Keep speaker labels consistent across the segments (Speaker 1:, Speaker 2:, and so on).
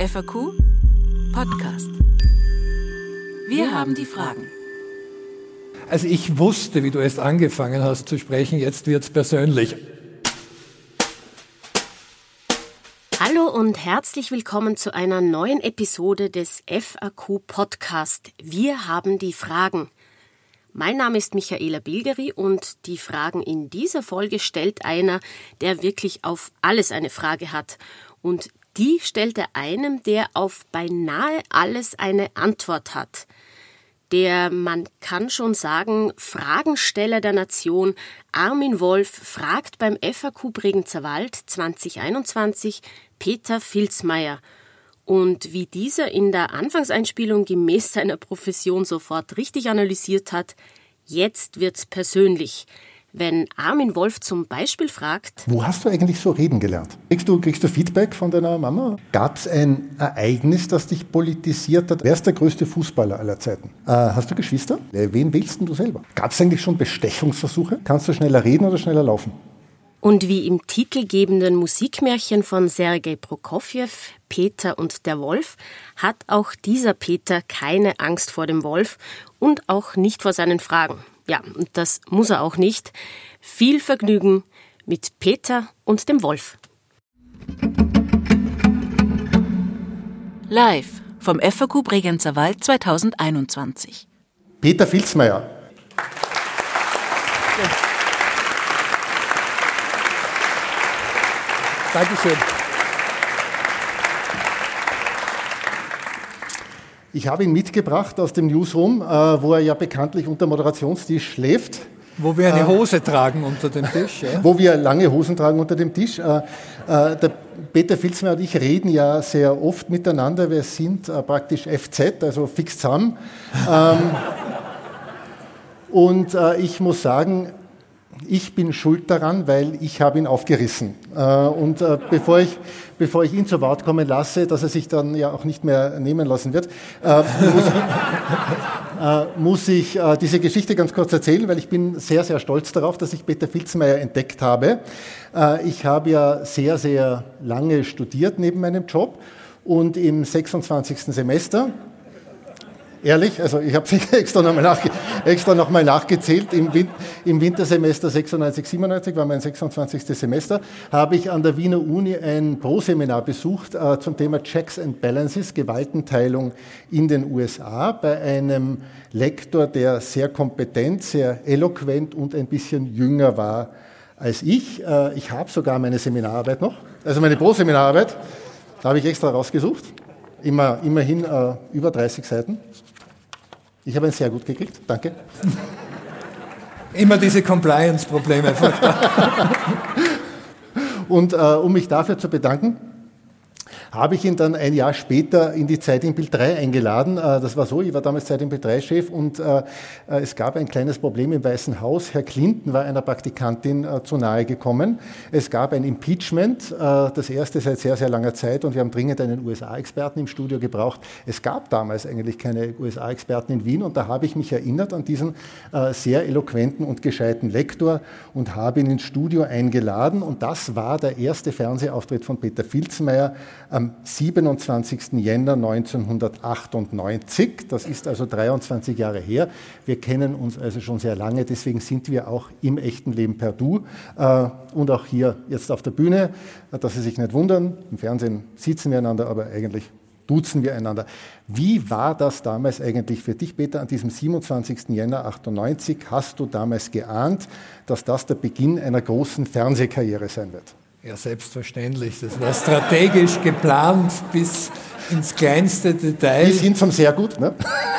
Speaker 1: FAQ Podcast. Wir haben die Fragen.
Speaker 2: Also ich wusste, wie du erst angefangen hast zu sprechen, jetzt wird's persönlich.
Speaker 3: Hallo und herzlich willkommen zu einer neuen Episode des FAQ Podcast. Wir haben die Fragen. Mein Name ist Michaela Bilgeri und die Fragen in dieser Folge stellt einer, der wirklich auf alles eine Frage hat. Und die stellt er einem, der auf beinahe alles eine Antwort hat. Der, man kann schon sagen, Fragensteller der Nation, Armin Wolf, fragt beim FAQ Bregenzer Wald 2021 Peter Filzmeier. Und wie dieser in der Anfangseinspielung gemäß seiner Profession sofort richtig analysiert hat, jetzt wird's persönlich. Wenn Armin Wolf zum Beispiel fragt,
Speaker 4: wo hast du eigentlich so reden gelernt? Kriegst du, kriegst du Feedback von deiner Mama? Gab es ein Ereignis, das dich politisiert hat? Wer ist der größte Fußballer aller Zeiten? Äh, hast du Geschwister? Äh, wen wählst du selber? Gab es eigentlich schon Bestechungsversuche? Kannst du schneller reden oder schneller laufen?
Speaker 3: Und wie im titelgebenden Musikmärchen von Sergei Prokofjew, Peter und der Wolf, hat auch dieser Peter keine Angst vor dem Wolf und auch nicht vor seinen Fragen. Ja, und das muss er auch nicht. Viel Vergnügen mit Peter und dem Wolf.
Speaker 1: Live vom FAQ Bregenzer Wald 2021.
Speaker 4: Peter Filzmeier.
Speaker 2: Dankeschön.
Speaker 4: Ich habe ihn mitgebracht aus dem Newsroom, äh, wo er ja bekanntlich unter Moderationstisch schläft.
Speaker 2: Wo wir eine Hose äh, tragen unter dem Tisch. Ja?
Speaker 4: Wo wir lange Hosen tragen unter dem Tisch. Äh, der Peter Filzmeier und ich reden ja sehr oft miteinander. Wir sind praktisch FZ, also fix zusammen. Ähm, und ich muss sagen, ich bin schuld daran, weil ich habe ihn aufgerissen. Äh, und äh, bevor ich, bevor ich ihn zu Wort kommen lasse, dass er sich dann ja auch nicht mehr nehmen lassen wird, äh, muss muss ich diese Geschichte ganz kurz erzählen, weil ich bin sehr, sehr stolz darauf, dass ich Peter Filzmeier entdeckt habe. Ich habe ja sehr, sehr lange studiert neben meinem Job und im 26. Semester Ehrlich? Also ich habe es extra nochmal nachge noch nachgezählt. Im, Win Im, Wintersemester 96, 97 war mein 26. Semester, habe ich an der Wiener Uni ein Pro-Seminar besucht äh, zum Thema Checks and Balances, Gewaltenteilung in den USA, bei einem Lektor, der sehr kompetent, sehr eloquent und ein bisschen jünger war als ich. Äh, ich habe sogar meine Seminararbeit noch, also meine Pro-Seminararbeit, da habe ich extra rausgesucht. Immer, immerhin äh, über 30 Seiten. Ich habe ihn sehr gut gekriegt, danke.
Speaker 2: Immer diese Compliance-Probleme.
Speaker 4: Und äh, um mich dafür zu bedanken, habe ich ihn dann ein Jahr später in die Zeit im Bild 3 eingeladen. Äh, das war so, ich war damals Zeit im Bild 3-Chef und äh, äh, es gab ein kleines Problem im Weißen Haus. Herr Clinton war einer Praktikantin zu nahe gekommen. Es gab ein Impeachment, das erste seit sehr, sehr langer Zeit und wir haben dringend einen USA-Experten im Studio gebraucht. Es gab damals eigentlich keine USA-Experten in Wien und da habe ich mich erinnert an diesen sehr eloquenten und gescheiten Lektor und habe ihn ins Studio eingeladen und das war der erste Fernsehauftritt von Peter Filzmeier am 27. Jänner 1998. Das ist also 23 Jahre her. Wir kennen uns also schon sehr lange, deswegen sind wir auch im echten Leben per Du äh, und auch hier jetzt auf der Bühne, dass Sie sich nicht wundern. Im Fernsehen sitzen wir einander, aber eigentlich duzen wir einander. Wie war das damals eigentlich für dich, Peter, an diesem 27. Jänner 98? Hast du damals geahnt, dass das der Beginn einer großen Fernsehkarriere sein wird?
Speaker 2: Ja, selbstverständlich. Das war strategisch geplant bis ins kleinste Detail.
Speaker 4: Bis hin zum sehr gut, ne?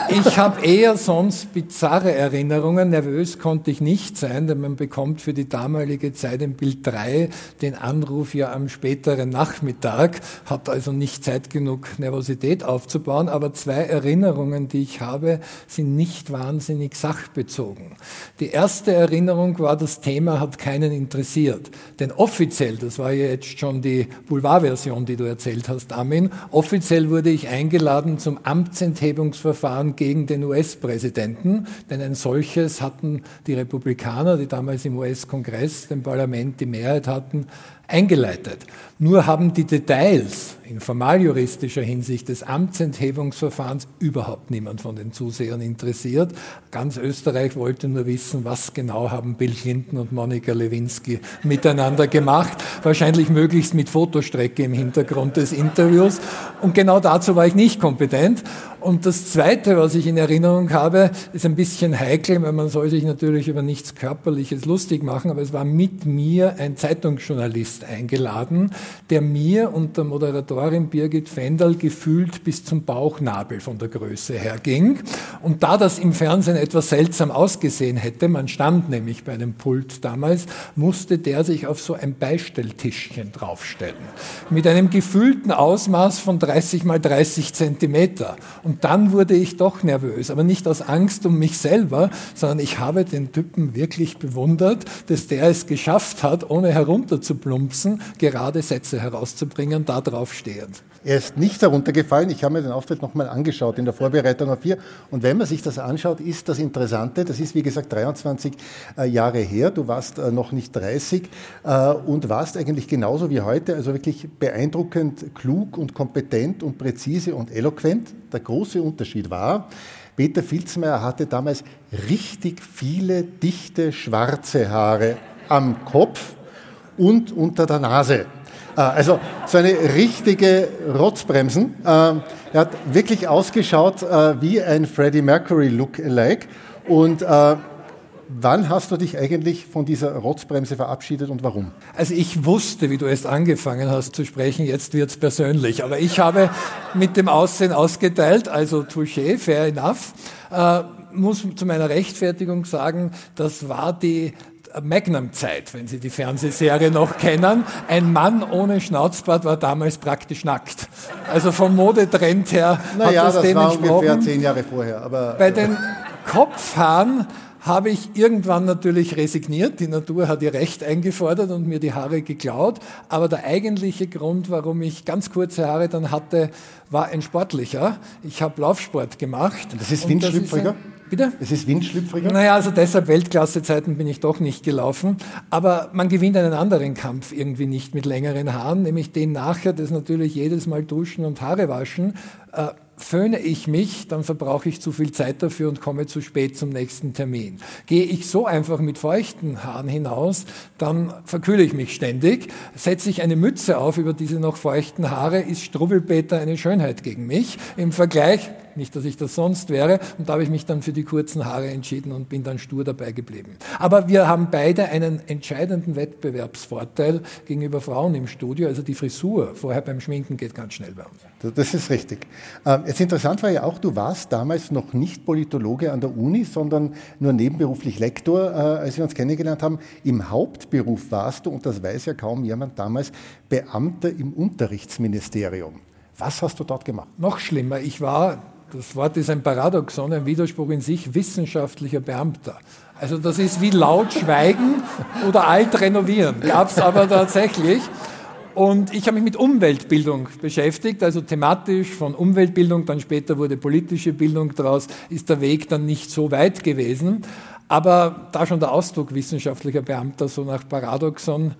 Speaker 2: Ich habe eher sonst bizarre Erinnerungen. Nervös konnte ich nicht sein, denn man bekommt für die damalige Zeit im Bild 3 den Anruf ja am späteren Nachmittag, hat also nicht Zeit genug, Nervosität aufzubauen. Aber zwei Erinnerungen, die ich habe, sind nicht wahnsinnig sachbezogen. Die erste Erinnerung war, das Thema hat keinen interessiert. Denn offiziell, das war ja jetzt schon die Boulevardversion, die du erzählt hast, Armin, offiziell Offiziell wurde ich eingeladen zum Amtsenthebungsverfahren gegen den US-Präsidenten, denn ein solches hatten die Republikaner, die damals im US-Kongress, dem Parlament die Mehrheit hatten, eingeleitet. Nur haben die Details in formaljuristischer Hinsicht des Amtsenthebungsverfahrens überhaupt niemand von den Zusehern interessiert. Ganz Österreich wollte nur wissen, was genau haben Bill Clinton und Monika Lewinsky miteinander gemacht. Wahrscheinlich möglichst mit Fotostrecke im Hintergrund des Interviews. Und genau dazu war ich nicht kompetent. Und das Zweite, was ich in Erinnerung habe, ist ein bisschen heikel, weil man soll sich natürlich über nichts Körperliches lustig machen, aber es war mit mir ein Zeitungsjournalist eingeladen, der mir und der Moderatorin Birgit Fendal gefühlt bis zum Bauchnabel von der Größe her ging. Und da das im Fernsehen etwas seltsam ausgesehen hätte, man stand nämlich bei einem Pult damals, musste der sich auf so ein Beistelltischchen draufstellen. Mit einem gefühlten Ausmaß von 30 mal 30 Zentimeter. Und dann wurde ich doch nervös, aber nicht aus Angst um mich selber, sondern ich habe den Typen wirklich bewundert, dass der es geschafft hat, ohne herunterzuplumpsen, gerade Sätze herauszubringen, da drauf stehend.
Speaker 4: Er ist nicht heruntergefallen. Ich habe mir den Auftritt nochmal angeschaut in der Vorbereitung auf hier. Und wenn man sich das anschaut, ist das Interessante. Das ist, wie gesagt, 23 äh, Jahre her. Du warst äh, noch nicht 30 äh, und warst eigentlich genauso wie heute, also wirklich beeindruckend klug und kompetent und präzise und eloquent. Der große Unterschied war, Peter Filzmeier hatte damals richtig viele dichte schwarze Haare am Kopf und unter der Nase. Äh, also so eine richtige Rotzbremsen. Äh, er hat wirklich ausgeschaut äh, wie ein Freddie Mercury Look-alike. Und Wann hast du dich eigentlich von dieser Rotzbremse verabschiedet und warum?
Speaker 2: Also ich wusste, wie du erst angefangen hast zu sprechen, jetzt wird's persönlich. Aber ich habe mit dem Aussehen ausgeteilt, also touché, fair enough. Muss zu meiner Rechtfertigung sagen, das war die Magnum-Zeit, wenn Sie die Fernsehserie noch kennen. Ein Mann ohne Schnauzbart war damals praktisch nackt. Also vom Modetrend her
Speaker 4: naja,
Speaker 2: hat das,
Speaker 4: das war ungefähr zehn Jahre vorher. Aber,
Speaker 2: Bei den Kopfhaaren habe ich irgendwann natürlich resigniert. Die Natur hat ihr Recht eingefordert und mir die Haare geklaut. Aber der eigentliche Grund, warum ich ganz kurze Haare dann hatte, war ein sportlicher. Ich habe Laufsport gemacht.
Speaker 4: Das ist windschlüpfriger?
Speaker 2: Bitte?
Speaker 4: Es ist windschlüpfriger?
Speaker 2: Naja, also deshalb Weltklasse-Zeiten bin ich doch nicht gelaufen. Aber man gewinnt einen anderen Kampf irgendwie nicht mit längeren Haaren, nämlich den nachher, das natürlich jedes Mal duschen und Haare waschen. Äh, föhne ich mich, dann verbrauche ich zu viel Zeit dafür und komme zu spät zum nächsten Termin. Gehe ich so einfach mit feuchten Haaren hinaus, dann verkühle ich mich ständig. Setze ich eine Mütze auf über diese noch feuchten Haare, ist Strubbelpeter eine Schönheit gegen mich. Im Vergleich nicht, dass ich das sonst wäre. Und da habe ich mich dann für die kurzen Haare entschieden und bin dann stur dabei geblieben. Aber wir haben beide einen entscheidenden Wettbewerbsvorteil gegenüber Frauen im Studio. Also die Frisur vorher beim Schminken geht ganz schnell bei uns.
Speaker 4: Das ist richtig. Ähm, jetzt interessant war ja auch, du warst damals noch nicht Politologe an der Uni, sondern nur nebenberuflich Lektor, äh, als wir uns kennengelernt haben. Im Hauptberuf warst du, und das weiß ja kaum jemand damals, Beamter im Unterrichtsministerium. Was hast du dort gemacht?
Speaker 2: Noch schlimmer, ich war das Wort ist ein Paradoxon, ein Widerspruch in sich, wissenschaftlicher Beamter. Also das ist wie laut schweigen oder alt renovieren. Gab es aber tatsächlich. Und ich habe mich mit Umweltbildung beschäftigt, also thematisch von Umweltbildung, dann später wurde politische Bildung daraus, ist der Weg dann nicht so weit gewesen. Aber da schon der Ausdruck wissenschaftlicher Beamter so nach Paradoxon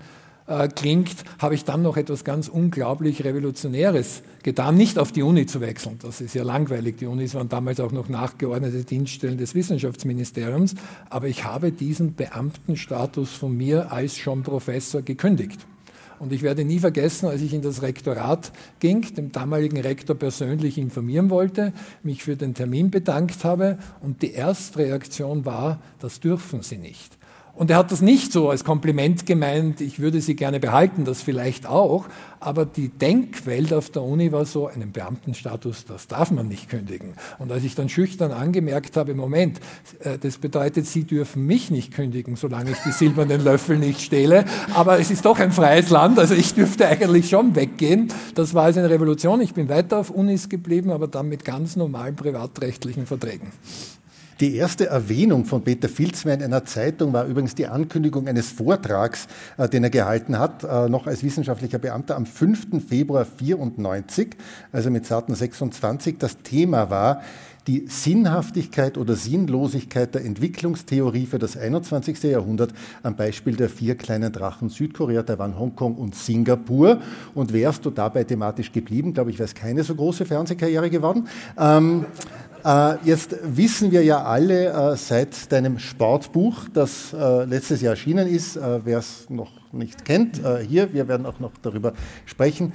Speaker 2: äh, klingt, habe ich dann noch etwas ganz unglaublich Revolutionäres getan, nicht auf die Uni zu wechseln. Das ist ja langweilig. Die Unis waren damals auch noch nachgeordnete Dienststellen des Wissenschaftsministeriums. Aber ich habe diesen Beamtenstatus von mir als schon Professor gekündigt. Und ich werde nie vergessen, als ich in das Rektorat ging, dem damaligen Rektor persönlich informieren wollte, mich für den Termin bedankt habe und die erste Reaktion war, das dürfen Sie nicht. Und er hat das nicht so als Kompliment gemeint, ich würde sie gerne behalten, das vielleicht auch, aber die Denkwelt auf der Uni war so, einen Beamtenstatus, das darf man nicht kündigen. Und als ich dann schüchtern angemerkt habe, Moment, äh, das bedeutet, Sie dürfen mich nicht kündigen, solange ich die silbernen Löffel nicht stehle, aber es ist doch ein freies Land, also ich dürfte eigentlich schon weggehen. Das war also eine Revolution. Ich bin weiter auf Unis geblieben, aber dann mit ganz normalen privatrechtlichen Verträgen.
Speaker 4: Die erste Erwähnung von Peter Filzmeier in einer Zeitung war übrigens die Ankündigung eines Vortrags, äh, den er gehalten hat, äh, noch als wissenschaftlicher Beamter am 5. Februar 94, also mit zarten 26. Das Thema war die Sinnhaftigkeit oder Sinnlosigkeit der Entwicklungstheorie für das 21. Jahrhundert am Beispiel der vier kleinen Drachen Südkorea, Taiwan, Hongkong und Singapur. Und wärst du dabei thematisch geblieben, glaube ich, wäre es keine so große Fernsehkarriere geworden. Ähm, äh, jetzt wissen wir ja alle äh, seit deinem Sportbuch, das äh, letztes Jahr erschienen ist, äh, wer es noch nicht kennt, äh, hier, wir werden auch noch darüber sprechen,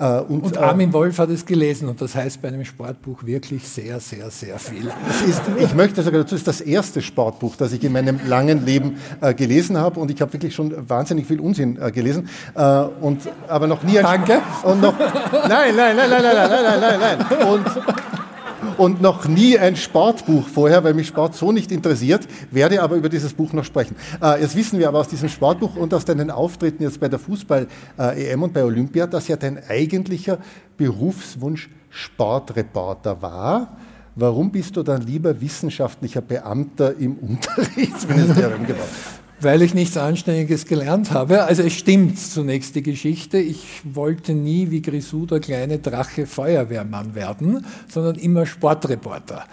Speaker 2: äh, und, und, Armin Wolf hat es gelesen und das heißt bei einem Sportbuch wirklich sehr, sehr, sehr viel.
Speaker 4: Ist, ich möchte sogar dazu, es ist das erste Sportbuch, das ich in meinem langen Leben äh, gelesen habe und ich habe wirklich schon wahnsinnig viel Unsinn äh, gelesen äh, und aber noch nie
Speaker 2: Danke.
Speaker 4: Und noch, nein, nein, nein, nein, nein, nein, nein, nein, nein. Und und noch nie ein Sportbuch vorher, weil mich Sport so nicht interessiert, werde aber über dieses Buch noch sprechen. Äh, jetzt wissen wir aber aus diesem Sportbuch und aus deinen Auftritten jetzt bei der Fußball-EM und bei Olympia, dass ja dein eigentlicher Berufswunsch Sportreporter war. Warum bist du dann lieber wissenschaftlicher Beamter im Unterrichtsministerium geworden?
Speaker 2: Weil ich nichts Anständiges gelernt habe. Also es stimmt zunächst die Geschichte. Ich wollte nie wie Grisou der kleine Drache Feuerwehrmann werden, sondern immer Sportreporter.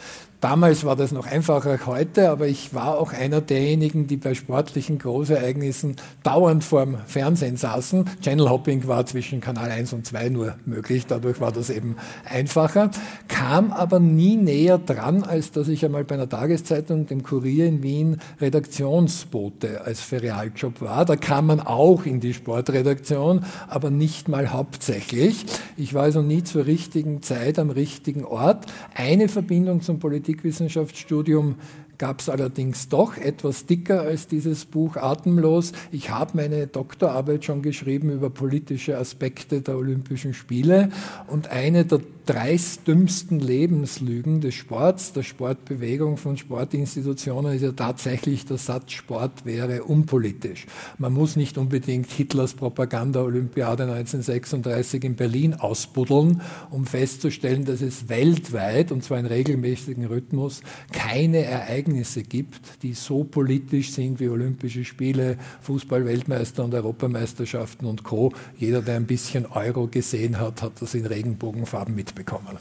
Speaker 2: Damals war das noch einfacher als heute, aber ich war auch einer derjenigen, die bei sportlichen Großereignissen dauernd vorm Fernsehen saßen. Channel Hopping war zwischen Kanal 1 und 2 nur möglich, dadurch war das eben einfacher, kam aber nie näher dran, als dass ich einmal bei einer Tageszeitung, dem Kurier in Wien, Redaktionsbote als Ferialjob war. Da kam man auch in die Sportredaktion, aber nicht mal hauptsächlich. Ich war also nie zur richtigen Zeit am richtigen Ort. Eine Verbindung zum Politik Politikwissenschaftsstudium gab es allerdings doch etwas dicker als dieses Buch Atemlos. Ich habe meine Doktorarbeit schon geschrieben über politische Aspekte der Olympischen Spiele und eine der dreistümsten Lebenslügen des Sports, der Sportbewegung von Sportinstitutionen ist ja tatsächlich der Satz, Sport wäre unpolitisch. Man muss nicht unbedingt Hitlers Propaganda-Olympiade 1936 in Berlin ausbuddeln, um festzustellen, dass es weltweit, und zwar in regelmäßigem Rhythmus, keine Ereignisse gibt, die so politisch sind wie Olympische Spiele, Fußball-Weltmeister und Europameisterschaften und Co. Jeder, der ein bisschen Euro gesehen hat, hat das in Regenbogenfarben mit bekommen.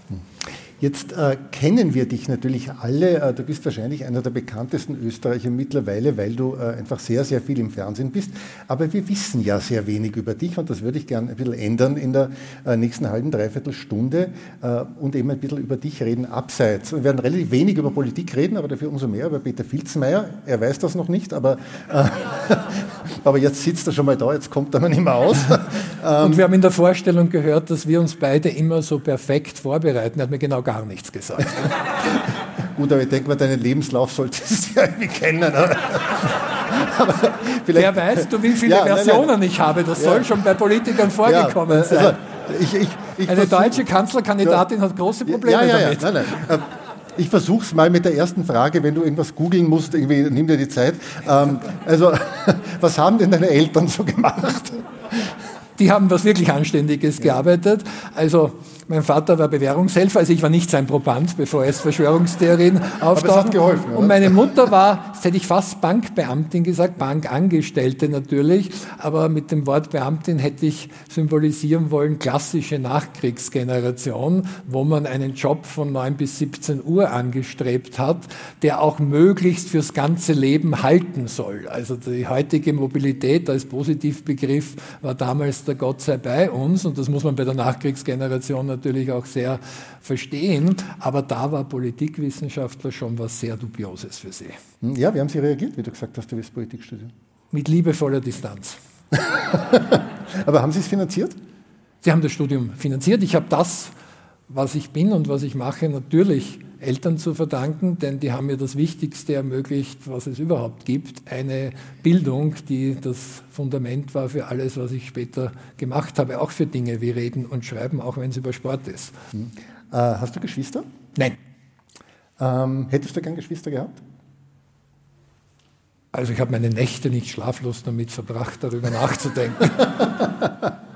Speaker 4: Jetzt äh, kennen wir dich natürlich alle. Äh, du bist wahrscheinlich einer der bekanntesten Österreicher mittlerweile, weil du äh, einfach sehr, sehr viel im Fernsehen bist. Aber wir wissen ja sehr wenig über dich und das würde ich gerne ein bisschen ändern in der äh, nächsten halben, dreiviertel Stunde äh, und eben ein bisschen über dich reden abseits. Wir werden relativ wenig über Politik reden, aber dafür umso mehr über Peter Filzmeier. Er weiß das noch nicht, aber, äh, aber jetzt sitzt er schon mal da, jetzt kommt er mal nicht mehr aus.
Speaker 2: und wir haben in der Vorstellung gehört, dass wir uns beide immer so perfekt vorbereiten. Er hat mir genau gar nichts gesagt.
Speaker 4: Gut, aber ich denke mal, deinen Lebenslauf solltest du ja irgendwie kennen. Aber,
Speaker 2: Wer weiß, du, wie viele ja, Versionen nein, nein. ich habe. Das ja. soll schon bei Politikern vorgekommen ja, sein. Also, ich, ich, ich Eine deutsche Kanzlerkandidatin hat große Probleme damit. Nein, nein.
Speaker 4: Äh, ich versuche es mal mit der ersten Frage, wenn du irgendwas googeln musst, irgendwie nimm dir die Zeit. Ähm, also, was haben denn deine Eltern so gemacht?
Speaker 2: Die haben was wirklich Anständiges gearbeitet. Also mein Vater war Bewährungshelfer, also ich war nicht sein Proband, bevor es Verschwörungstheorien auftauchen. geholfen, oder? Und meine Mutter war, das hätte ich fast Bankbeamtin gesagt, Bankangestellte natürlich, aber mit dem Wort Beamtin hätte ich symbolisieren wollen, klassische Nachkriegsgeneration, wo man einen Job von 9 bis 17 Uhr angestrebt hat, der auch möglichst fürs ganze Leben halten soll. Also die heutige Mobilität als Positivbegriff war damals der Gott sei bei uns und das muss man bei der Nachkriegsgeneration natürlich auch sehr verstehen, aber da war Politikwissenschaftler schon was sehr Dubioses für Sie.
Speaker 4: Hm, ja, wie haben Sie reagiert, wie du gesagt hast, du willst Politik studieren?
Speaker 2: Mit liebevoller Distanz.
Speaker 4: aber haben Sie es finanziert?
Speaker 2: Sie haben das Studium finanziert. Ich habe das, was ich bin und was ich mache, natürlich Eltern zu verdanken, denn die haben mir das Wichtigste ermöglicht, was es überhaupt gibt, eine Bildung, die das Fundament war für alles, was ich später gemacht habe, auch für Dinge wie Reden und Schreiben, auch wenn es über Sport ist.
Speaker 4: Hm. Äh, hast du Geschwister?
Speaker 2: Nein.
Speaker 4: Ähm, hättest du gern Geschwister gehabt?
Speaker 2: Also ich habe meine Nächte nicht schlaflos damit verbracht, darüber nachzudenken.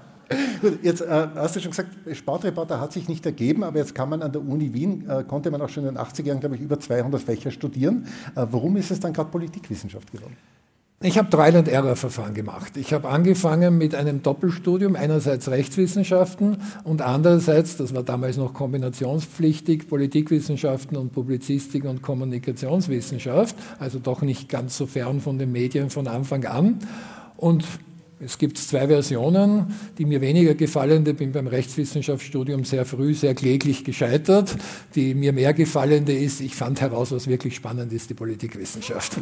Speaker 4: Gut, jetzt äh, hast du schon gesagt, Sportreporter hat sich nicht ergeben, aber jetzt kann man an der Uni Wien, äh, konnte man auch schon in den 80er Jahren, glaube ich, über 200 Fächer studieren. Äh, warum ist es dann gerade Politikwissenschaft geworden?
Speaker 2: Ich habe Trial-and-Error-Verfahren gemacht. Ich habe angefangen mit einem Doppelstudium, einerseits Rechtswissenschaften und andererseits, das war damals noch kombinationspflichtig, Politikwissenschaften und Publizistik und Kommunikationswissenschaft, also doch nicht ganz so fern von den Medien von Anfang an. Und es gibt zwei Versionen, die mir weniger gefallen. Ich bin beim Rechtswissenschaftsstudium sehr früh, sehr kläglich gescheitert. Die mir mehr gefallende ist, ich fand heraus, was wirklich spannend ist, die Politikwissenschaft.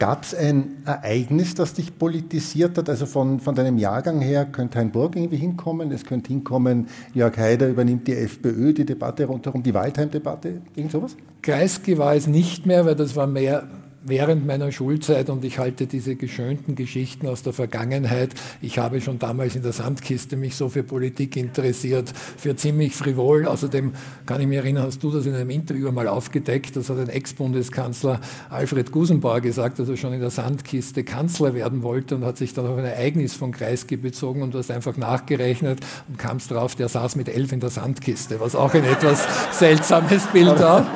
Speaker 4: Gab es ein Ereignis, das dich politisiert hat? Also von, von deinem Jahrgang her könnte Hein Burg irgendwie hinkommen, es könnte hinkommen, Jörg Haider übernimmt die FPÖ, die Debatte rundherum, die Waldheim-Debatte, irgend sowas?
Speaker 2: Kreisky war es nicht mehr, weil das war mehr während meiner Schulzeit und ich halte diese geschönten Geschichten aus der Vergangenheit. Ich habe schon damals in der Sandkiste mich so für Politik interessiert, für ziemlich frivol. Außerdem kann ich mich erinnern, hast du das in einem Interview mal aufgedeckt, das hat ein Ex-Bundeskanzler Alfred Gusenbauer gesagt, dass er schon in der Sandkiste Kanzler werden wollte und hat sich dann auf ein Ereignis von Kreisky bezogen und du hast einfach nachgerechnet und kamst drauf, der saß mit elf in der Sandkiste, was auch ein etwas seltsames Bild war.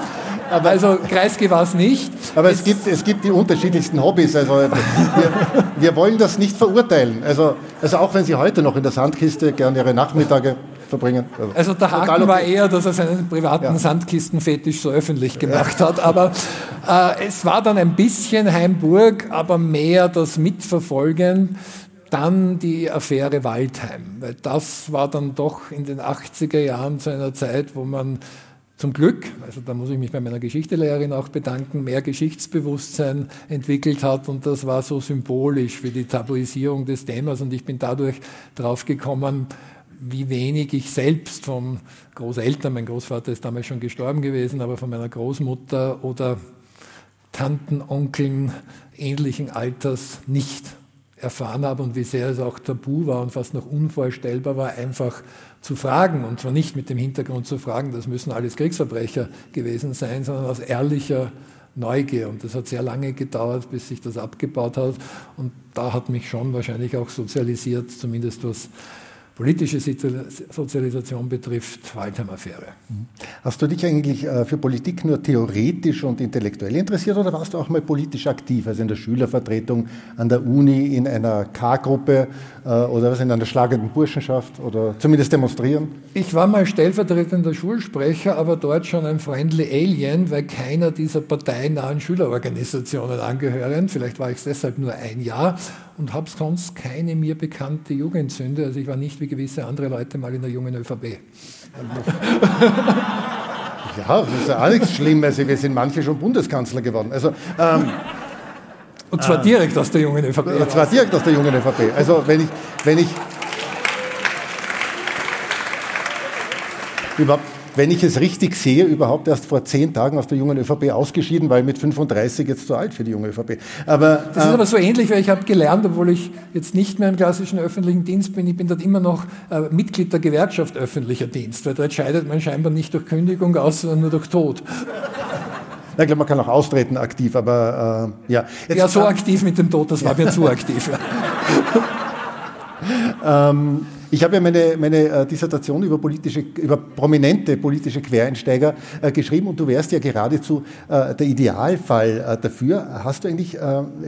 Speaker 2: Aber also Kreisky war es nicht.
Speaker 4: Aber es, es, gibt, es gibt die unterschiedlichsten Hobbys. Also wir, wir wollen das nicht verurteilen. Also, also auch wenn Sie heute noch in der Sandkiste gerne Ihre Nachmittage verbringen.
Speaker 2: Also, also der Haken okay. war eher, dass er seinen privaten ja. Sandkistenfetisch so öffentlich gemacht ja. hat. Aber äh, es war dann ein bisschen Heimburg, aber mehr das Mitverfolgen dann die Affäre Waldheim, weil das war dann doch in den 80er Jahren zu einer Zeit, wo man zum Glück, also da muss ich mich bei meiner Geschichtelehrerin auch bedanken, mehr Geschichtsbewusstsein entwickelt hat und das war so symbolisch für die Tabuisierung des Themas und ich bin dadurch drauf gekommen, wie wenig ich selbst von Großeltern, mein Großvater ist damals schon gestorben gewesen, aber von meiner Großmutter oder Tanten, Onkeln ähnlichen Alters nicht erfahren habe und wie sehr es auch tabu war und fast noch unvorstellbar war, einfach zu fragen. Und zwar nicht mit dem Hintergrund zu fragen, das müssen alles Kriegsverbrecher gewesen sein, sondern aus ehrlicher Neugier. Und das hat sehr lange gedauert, bis sich das abgebaut hat. Und da hat mich schon wahrscheinlich auch sozialisiert, zumindest was politische Sozialisation betrifft, Waldheim-Affäre.
Speaker 4: Hast du dich eigentlich äh, für Politik nur theoretisch und intellektuell interessiert oder warst du auch mal politisch aktiv, also in der Schülervertretung an der Uni, in einer K-Gruppe äh, oder was in einer schlagenden Burschenschaft oder zumindest demonstrieren?
Speaker 2: Ich war mal stellvertretender Schulsprecher, aber dort schon ein friendly Alien, weil keiner dieser parteinahen Schülerorganisationen angehören. Vielleicht war ich es deshalb nur ein Jahr und habe sonst keine mir bekannte Jugendsünde. Also ich war nicht wie gewisse andere Leute mal in der jungen ÖVP.
Speaker 4: Ja, das ist ja auch nichts Schlimmes. Wir sind manche schon Bundeskanzler geworden. Also, ähm,
Speaker 2: und zwar äh, direkt aus der jungen ÖVP.
Speaker 4: Und zwar direkt aus der jungen ÖVP. Also wenn ich, wenn ich überhaupt wenn ich es richtig sehe, überhaupt erst vor zehn Tagen aus der jungen ÖVP ausgeschieden, weil mit 35 jetzt zu alt für die junge ÖVP.
Speaker 2: Aber, das ist äh, aber so ähnlich, weil ich habe gelernt, obwohl ich jetzt nicht mehr im klassischen öffentlichen Dienst bin, ich bin dort immer noch äh, Mitglied der Gewerkschaft öffentlicher Dienst, weil dort scheidet man scheinbar nicht durch Kündigung aus, sondern nur durch Tod.
Speaker 4: Na, ich glaube, man kann auch austreten aktiv, aber äh, ja.
Speaker 2: Jetzt, ja, so aktiv mit dem Tod, das war mir zu aktiv.
Speaker 4: ähm, ich habe ja meine, meine äh, Dissertation über, politische, über prominente politische Quereinsteiger äh, geschrieben und du wärst ja geradezu äh, der Idealfall äh, dafür. Hast du eigentlich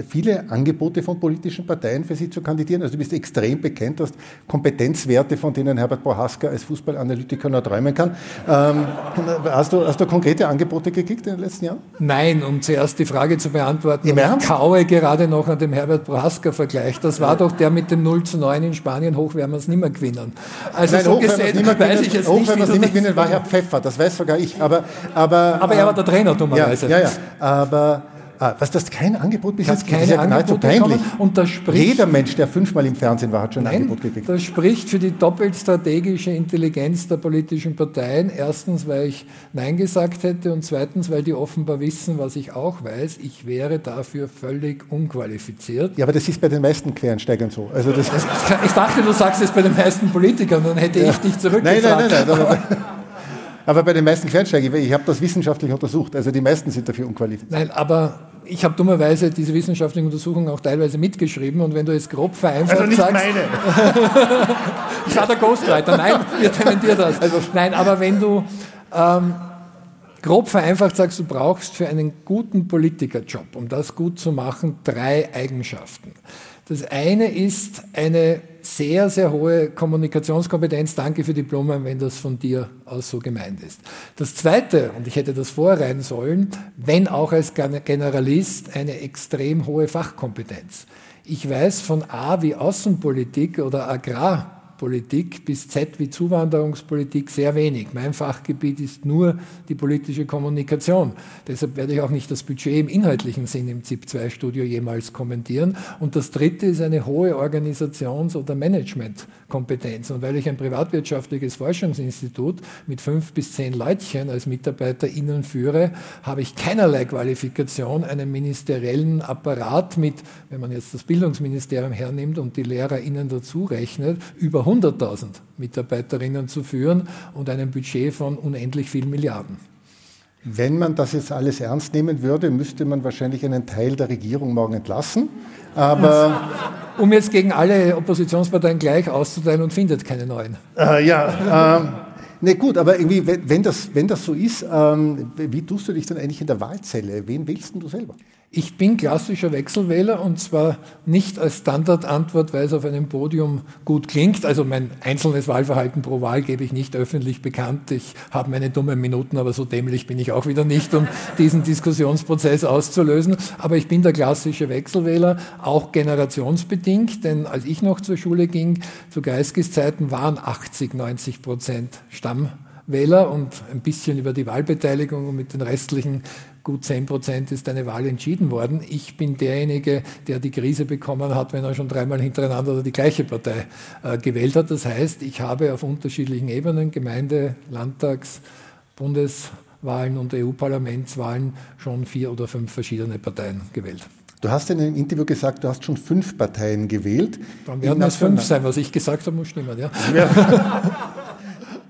Speaker 4: viele Angebote von politischen Parteien für sie zu kandidieren? Also du bist extrem bekannt, hast Kompetenzwerte, von denen Herbert Bohaska als Fußballanalytiker nur träumen kann. Ähm, hast, du, hast du konkrete Angebote gekriegt in den letzten Jahren?
Speaker 2: Nein, um zuerst die Frage zu beantworten. Im Ernst? Ich kaue gerade noch an dem Herbert Bohaska-Vergleich. Das war doch der mit dem 0 zu 9 in Spanien, hoch werden wir es nicht mehr gewinnen.
Speaker 4: Also Nein, so gesehen weiß ich jetzt nicht, wie das nicht gewinnen, war Herr Pfeffer, das weiß sogar ich. Aber,
Speaker 2: aber, aber er war der Trainer, dummerweise.
Speaker 4: Ja, ja, ja. Aber was das kein Angebot jetzt
Speaker 2: keine ja Angebot
Speaker 4: peinlich.
Speaker 2: Und das spricht,
Speaker 4: Jeder Mensch, der fünfmal im Fernsehen war, hat schon ein Nein, Angebot gekriegt.
Speaker 2: Das spricht für die doppelt strategische Intelligenz der politischen Parteien. Erstens, weil ich Nein gesagt hätte und zweitens, weil die offenbar wissen, was ich auch weiß. Ich wäre dafür völlig unqualifiziert.
Speaker 4: Ja, aber das ist bei den meisten Quereinsteigern so. Also das
Speaker 2: ich dachte, du sagst es bei den meisten Politikern, dann hätte ja. ich dich zurückgefragt. Nein, nein, nein. nein
Speaker 4: aber bei den meisten Quereinsteigern, ich habe das wissenschaftlich untersucht, also die meisten sind dafür unqualifiziert.
Speaker 2: Nein, aber ich habe dummerweise diese wissenschaftlichen Untersuchungen auch teilweise mitgeschrieben und wenn du es grob vereinfacht
Speaker 4: also nicht
Speaker 2: sagst...
Speaker 4: meine.
Speaker 2: ich war der Ghostwriter, nein, wir dementieren das. Also, nein, aber wenn du ähm, grob vereinfacht sagst, du brauchst für einen guten Politikerjob, um das gut zu machen, drei Eigenschaften. Das eine ist eine sehr, sehr hohe Kommunikationskompetenz. Danke für die Blumen, wenn das von dir aus so gemeint ist. Das zweite, und ich hätte das vorreihen sollen, wenn auch als Generalist, eine extrem hohe Fachkompetenz. Ich weiß von A wie Außenpolitik oder Agrar Politik bis Z wie Zuwanderungspolitik sehr wenig. Mein Fachgebiet ist nur die politische Kommunikation. Deshalb werde ich auch nicht das Budget im inhaltlichen Sinn im ZIP-2-Studio jemals kommentieren. Und das Dritte ist eine hohe Organisations- oder Managementkompetenz. Und weil ich ein privatwirtschaftliches Forschungsinstitut mit fünf bis zehn Leutchen als MitarbeiterInnen führe, habe ich keinerlei Qualifikation, einen ministeriellen Apparat mit, wenn man jetzt das Bildungsministerium hernimmt und die LehrerInnen dazu rechnet, über 100.000 Mitarbeiterinnen zu führen und einem Budget von unendlich vielen Milliarden.
Speaker 4: Wenn man das jetzt alles ernst nehmen würde, müsste man wahrscheinlich einen Teil der Regierung morgen entlassen. Aber
Speaker 2: um jetzt gegen alle Oppositionsparteien gleich auszuteilen und findet keine neuen.
Speaker 4: Äh, ja, ähm, ne gut, aber irgendwie, wenn das, wenn das so ist, ähm, wie tust du dich dann eigentlich in der Wahlzelle? Wen wählst du selber?
Speaker 2: Ich bin klassischer Wechselwähler und zwar nicht als Standardantwort, weil es auf einem Podium gut klingt. Also mein einzelnes Wahlverhalten pro Wahl gebe ich nicht öffentlich bekannt. Ich habe meine dummen Minuten, aber so dämlich bin ich auch wieder nicht, um diesen Diskussionsprozess auszulösen. Aber ich bin der klassische Wechselwähler, auch generationsbedingt, denn als ich noch zur Schule ging, zu Geisteszeiten waren 80, 90 Prozent Stammwähler und ein bisschen über die Wahlbeteiligung und mit den restlichen gut 10 Prozent ist eine Wahl entschieden worden. Ich bin derjenige, der die Krise bekommen hat, wenn er schon dreimal hintereinander die gleiche Partei äh, gewählt hat. Das heißt, ich habe auf unterschiedlichen Ebenen, Gemeinde, Landtags, Bundeswahlen und EU-Parlamentswahlen schon vier oder fünf verschiedene Parteien gewählt.
Speaker 4: Du hast in einem Interview gesagt, du hast schon fünf Parteien gewählt.
Speaker 2: Dann werden es fünf sein. Was ich gesagt habe, muss stimmen. Ja. ja.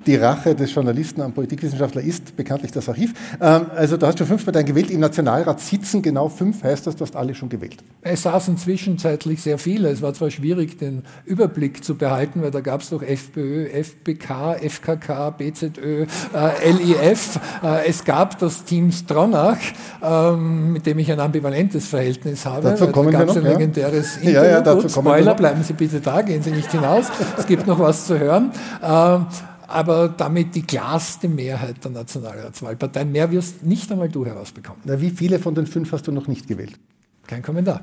Speaker 4: Die Rache des Journalisten am Politikwissenschaftler ist bekanntlich das Archiv. Ähm, also du hast schon fünf Parteien gewählt. Im Nationalrat sitzen genau fünf. Heißt das, du hast alle schon gewählt?
Speaker 2: Es saßen zwischenzeitlich sehr viele. Es war zwar schwierig, den Überblick zu behalten, weil da gab es doch FPÖ, FBK, FKK, BZÖ, äh, LIF. Äh, es gab das Team Stronach, ähm, mit dem ich ein ambivalentes Verhältnis habe.
Speaker 4: Dazu kommen da gab
Speaker 2: es ein legendäres Interview. Ja, ja, dazu Spoiler, bleiben Sie bitte da, gehen Sie nicht hinaus. es gibt noch was zu hören. Ähm, aber damit die klarste Mehrheit der Nationalratswahlparteien. Mehr wirst nicht einmal du herausbekommen.
Speaker 4: Na, wie viele von den fünf hast du noch nicht gewählt?
Speaker 2: Kein Kommentar.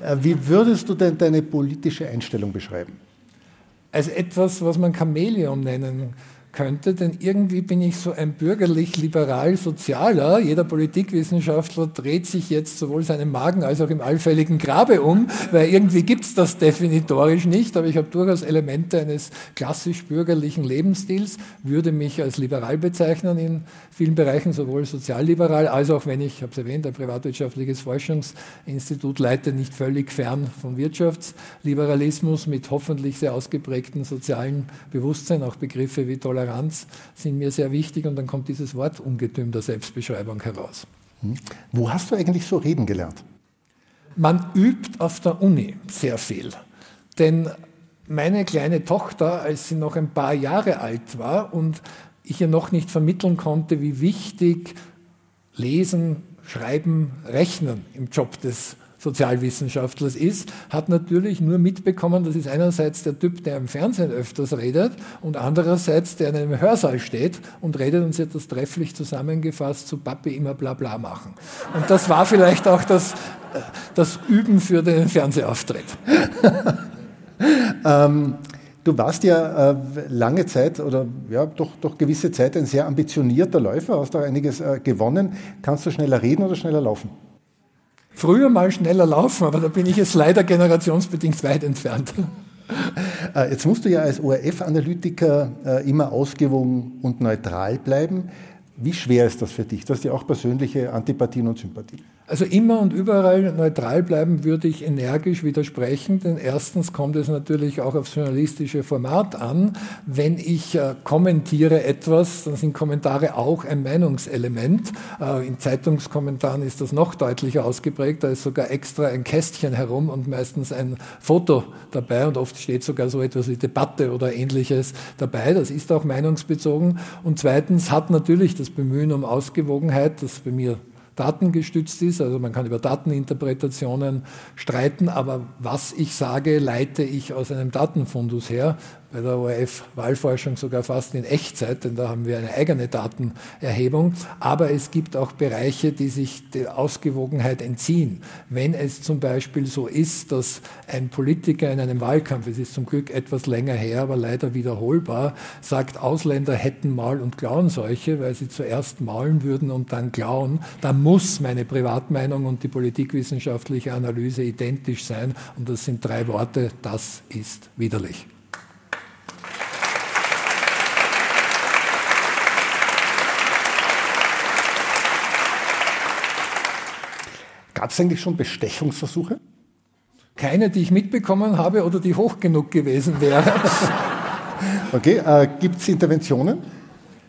Speaker 4: Äh, wie würdest du denn deine politische Einstellung beschreiben?
Speaker 2: Als etwas, was man Chamäleon nennen kann könnte, denn irgendwie bin ich so ein bürgerlich-liberal-sozialer. Jeder Politikwissenschaftler dreht sich jetzt sowohl seinem Magen als auch im allfälligen Grabe um, weil irgendwie gibt es das definitorisch nicht, aber ich habe durchaus Elemente eines klassisch-bürgerlichen Lebensstils, würde mich als liberal bezeichnen in vielen Bereichen, sowohl sozialliberal als auch, wenn ich, ich habe es erwähnt, ein privatwirtschaftliches Forschungsinstitut leite, nicht völlig fern von Wirtschaftsliberalismus mit hoffentlich sehr ausgeprägten sozialen Bewusstsein, auch Begriffe wie Toleranz Toleranz sind mir sehr wichtig und dann kommt dieses Wort Ungetüm der Selbstbeschreibung heraus.
Speaker 4: Hm. Wo hast du eigentlich so reden gelernt?
Speaker 2: Man übt auf der Uni sehr viel. Denn meine kleine Tochter, als sie noch ein paar Jahre alt war und ich ihr noch nicht vermitteln konnte, wie wichtig Lesen, Schreiben, Rechnen im Job des Sozialwissenschaftlers ist, hat natürlich nur mitbekommen, das ist einerseits der Typ, der im Fernsehen öfters redet und andererseits der in einem Hörsaal steht und redet und sie hat das trefflich zusammengefasst zu Papi immer bla bla machen. Und das war vielleicht auch das, das Üben für den Fernsehauftritt.
Speaker 4: ähm, du warst ja äh, lange Zeit oder ja, doch, doch gewisse Zeit ein sehr ambitionierter Läufer, hast da einiges äh, gewonnen. Kannst du schneller reden oder schneller laufen?
Speaker 2: Früher mal schneller laufen, aber da bin ich jetzt leider generationsbedingt weit entfernt.
Speaker 4: Äh, jetzt musst du ja als ORF-Analytiker äh, immer ausgewogen und neutral bleiben. Wie schwer ist das für dich? Du hast ja auch persönliche Antipathien und Sympathien.
Speaker 2: Also immer und überall neutral bleiben würde ich energisch widersprechen, denn erstens kommt es natürlich auch aufs journalistische Format an. Wenn ich äh, kommentiere etwas, dann sind Kommentare auch ein Meinungselement. Äh, in Zeitungskommentaren ist das noch deutlicher ausgeprägt. Da ist sogar extra ein Kästchen herum und meistens ein Foto dabei und oft steht sogar so etwas wie Debatte oder ähnliches dabei. Das ist auch meinungsbezogen. Und zweitens hat natürlich das Bemühen um Ausgewogenheit, das bei mir datengestützt ist. Also man kann über Dateninterpretationen streiten, aber was ich sage, leite ich aus einem Datenfundus her bei der ORF-Wahlforschung sogar fast in Echtzeit, denn da haben wir eine eigene Datenerhebung. Aber es gibt auch Bereiche, die sich der Ausgewogenheit entziehen. Wenn es zum Beispiel so ist, dass ein Politiker in einem Wahlkampf, es ist zum Glück etwas länger her, aber leider wiederholbar, sagt, Ausländer hätten Maul- und Klauenseuche, weil sie zuerst maulen würden und dann klauen, dann muss meine Privatmeinung und die politikwissenschaftliche Analyse identisch sein. Und das sind drei Worte, das ist widerlich.
Speaker 4: Gab es eigentlich schon Bestechungsversuche?
Speaker 2: Keine, die ich mitbekommen habe oder die hoch genug gewesen wäre.
Speaker 4: okay, äh, gibt es Interventionen?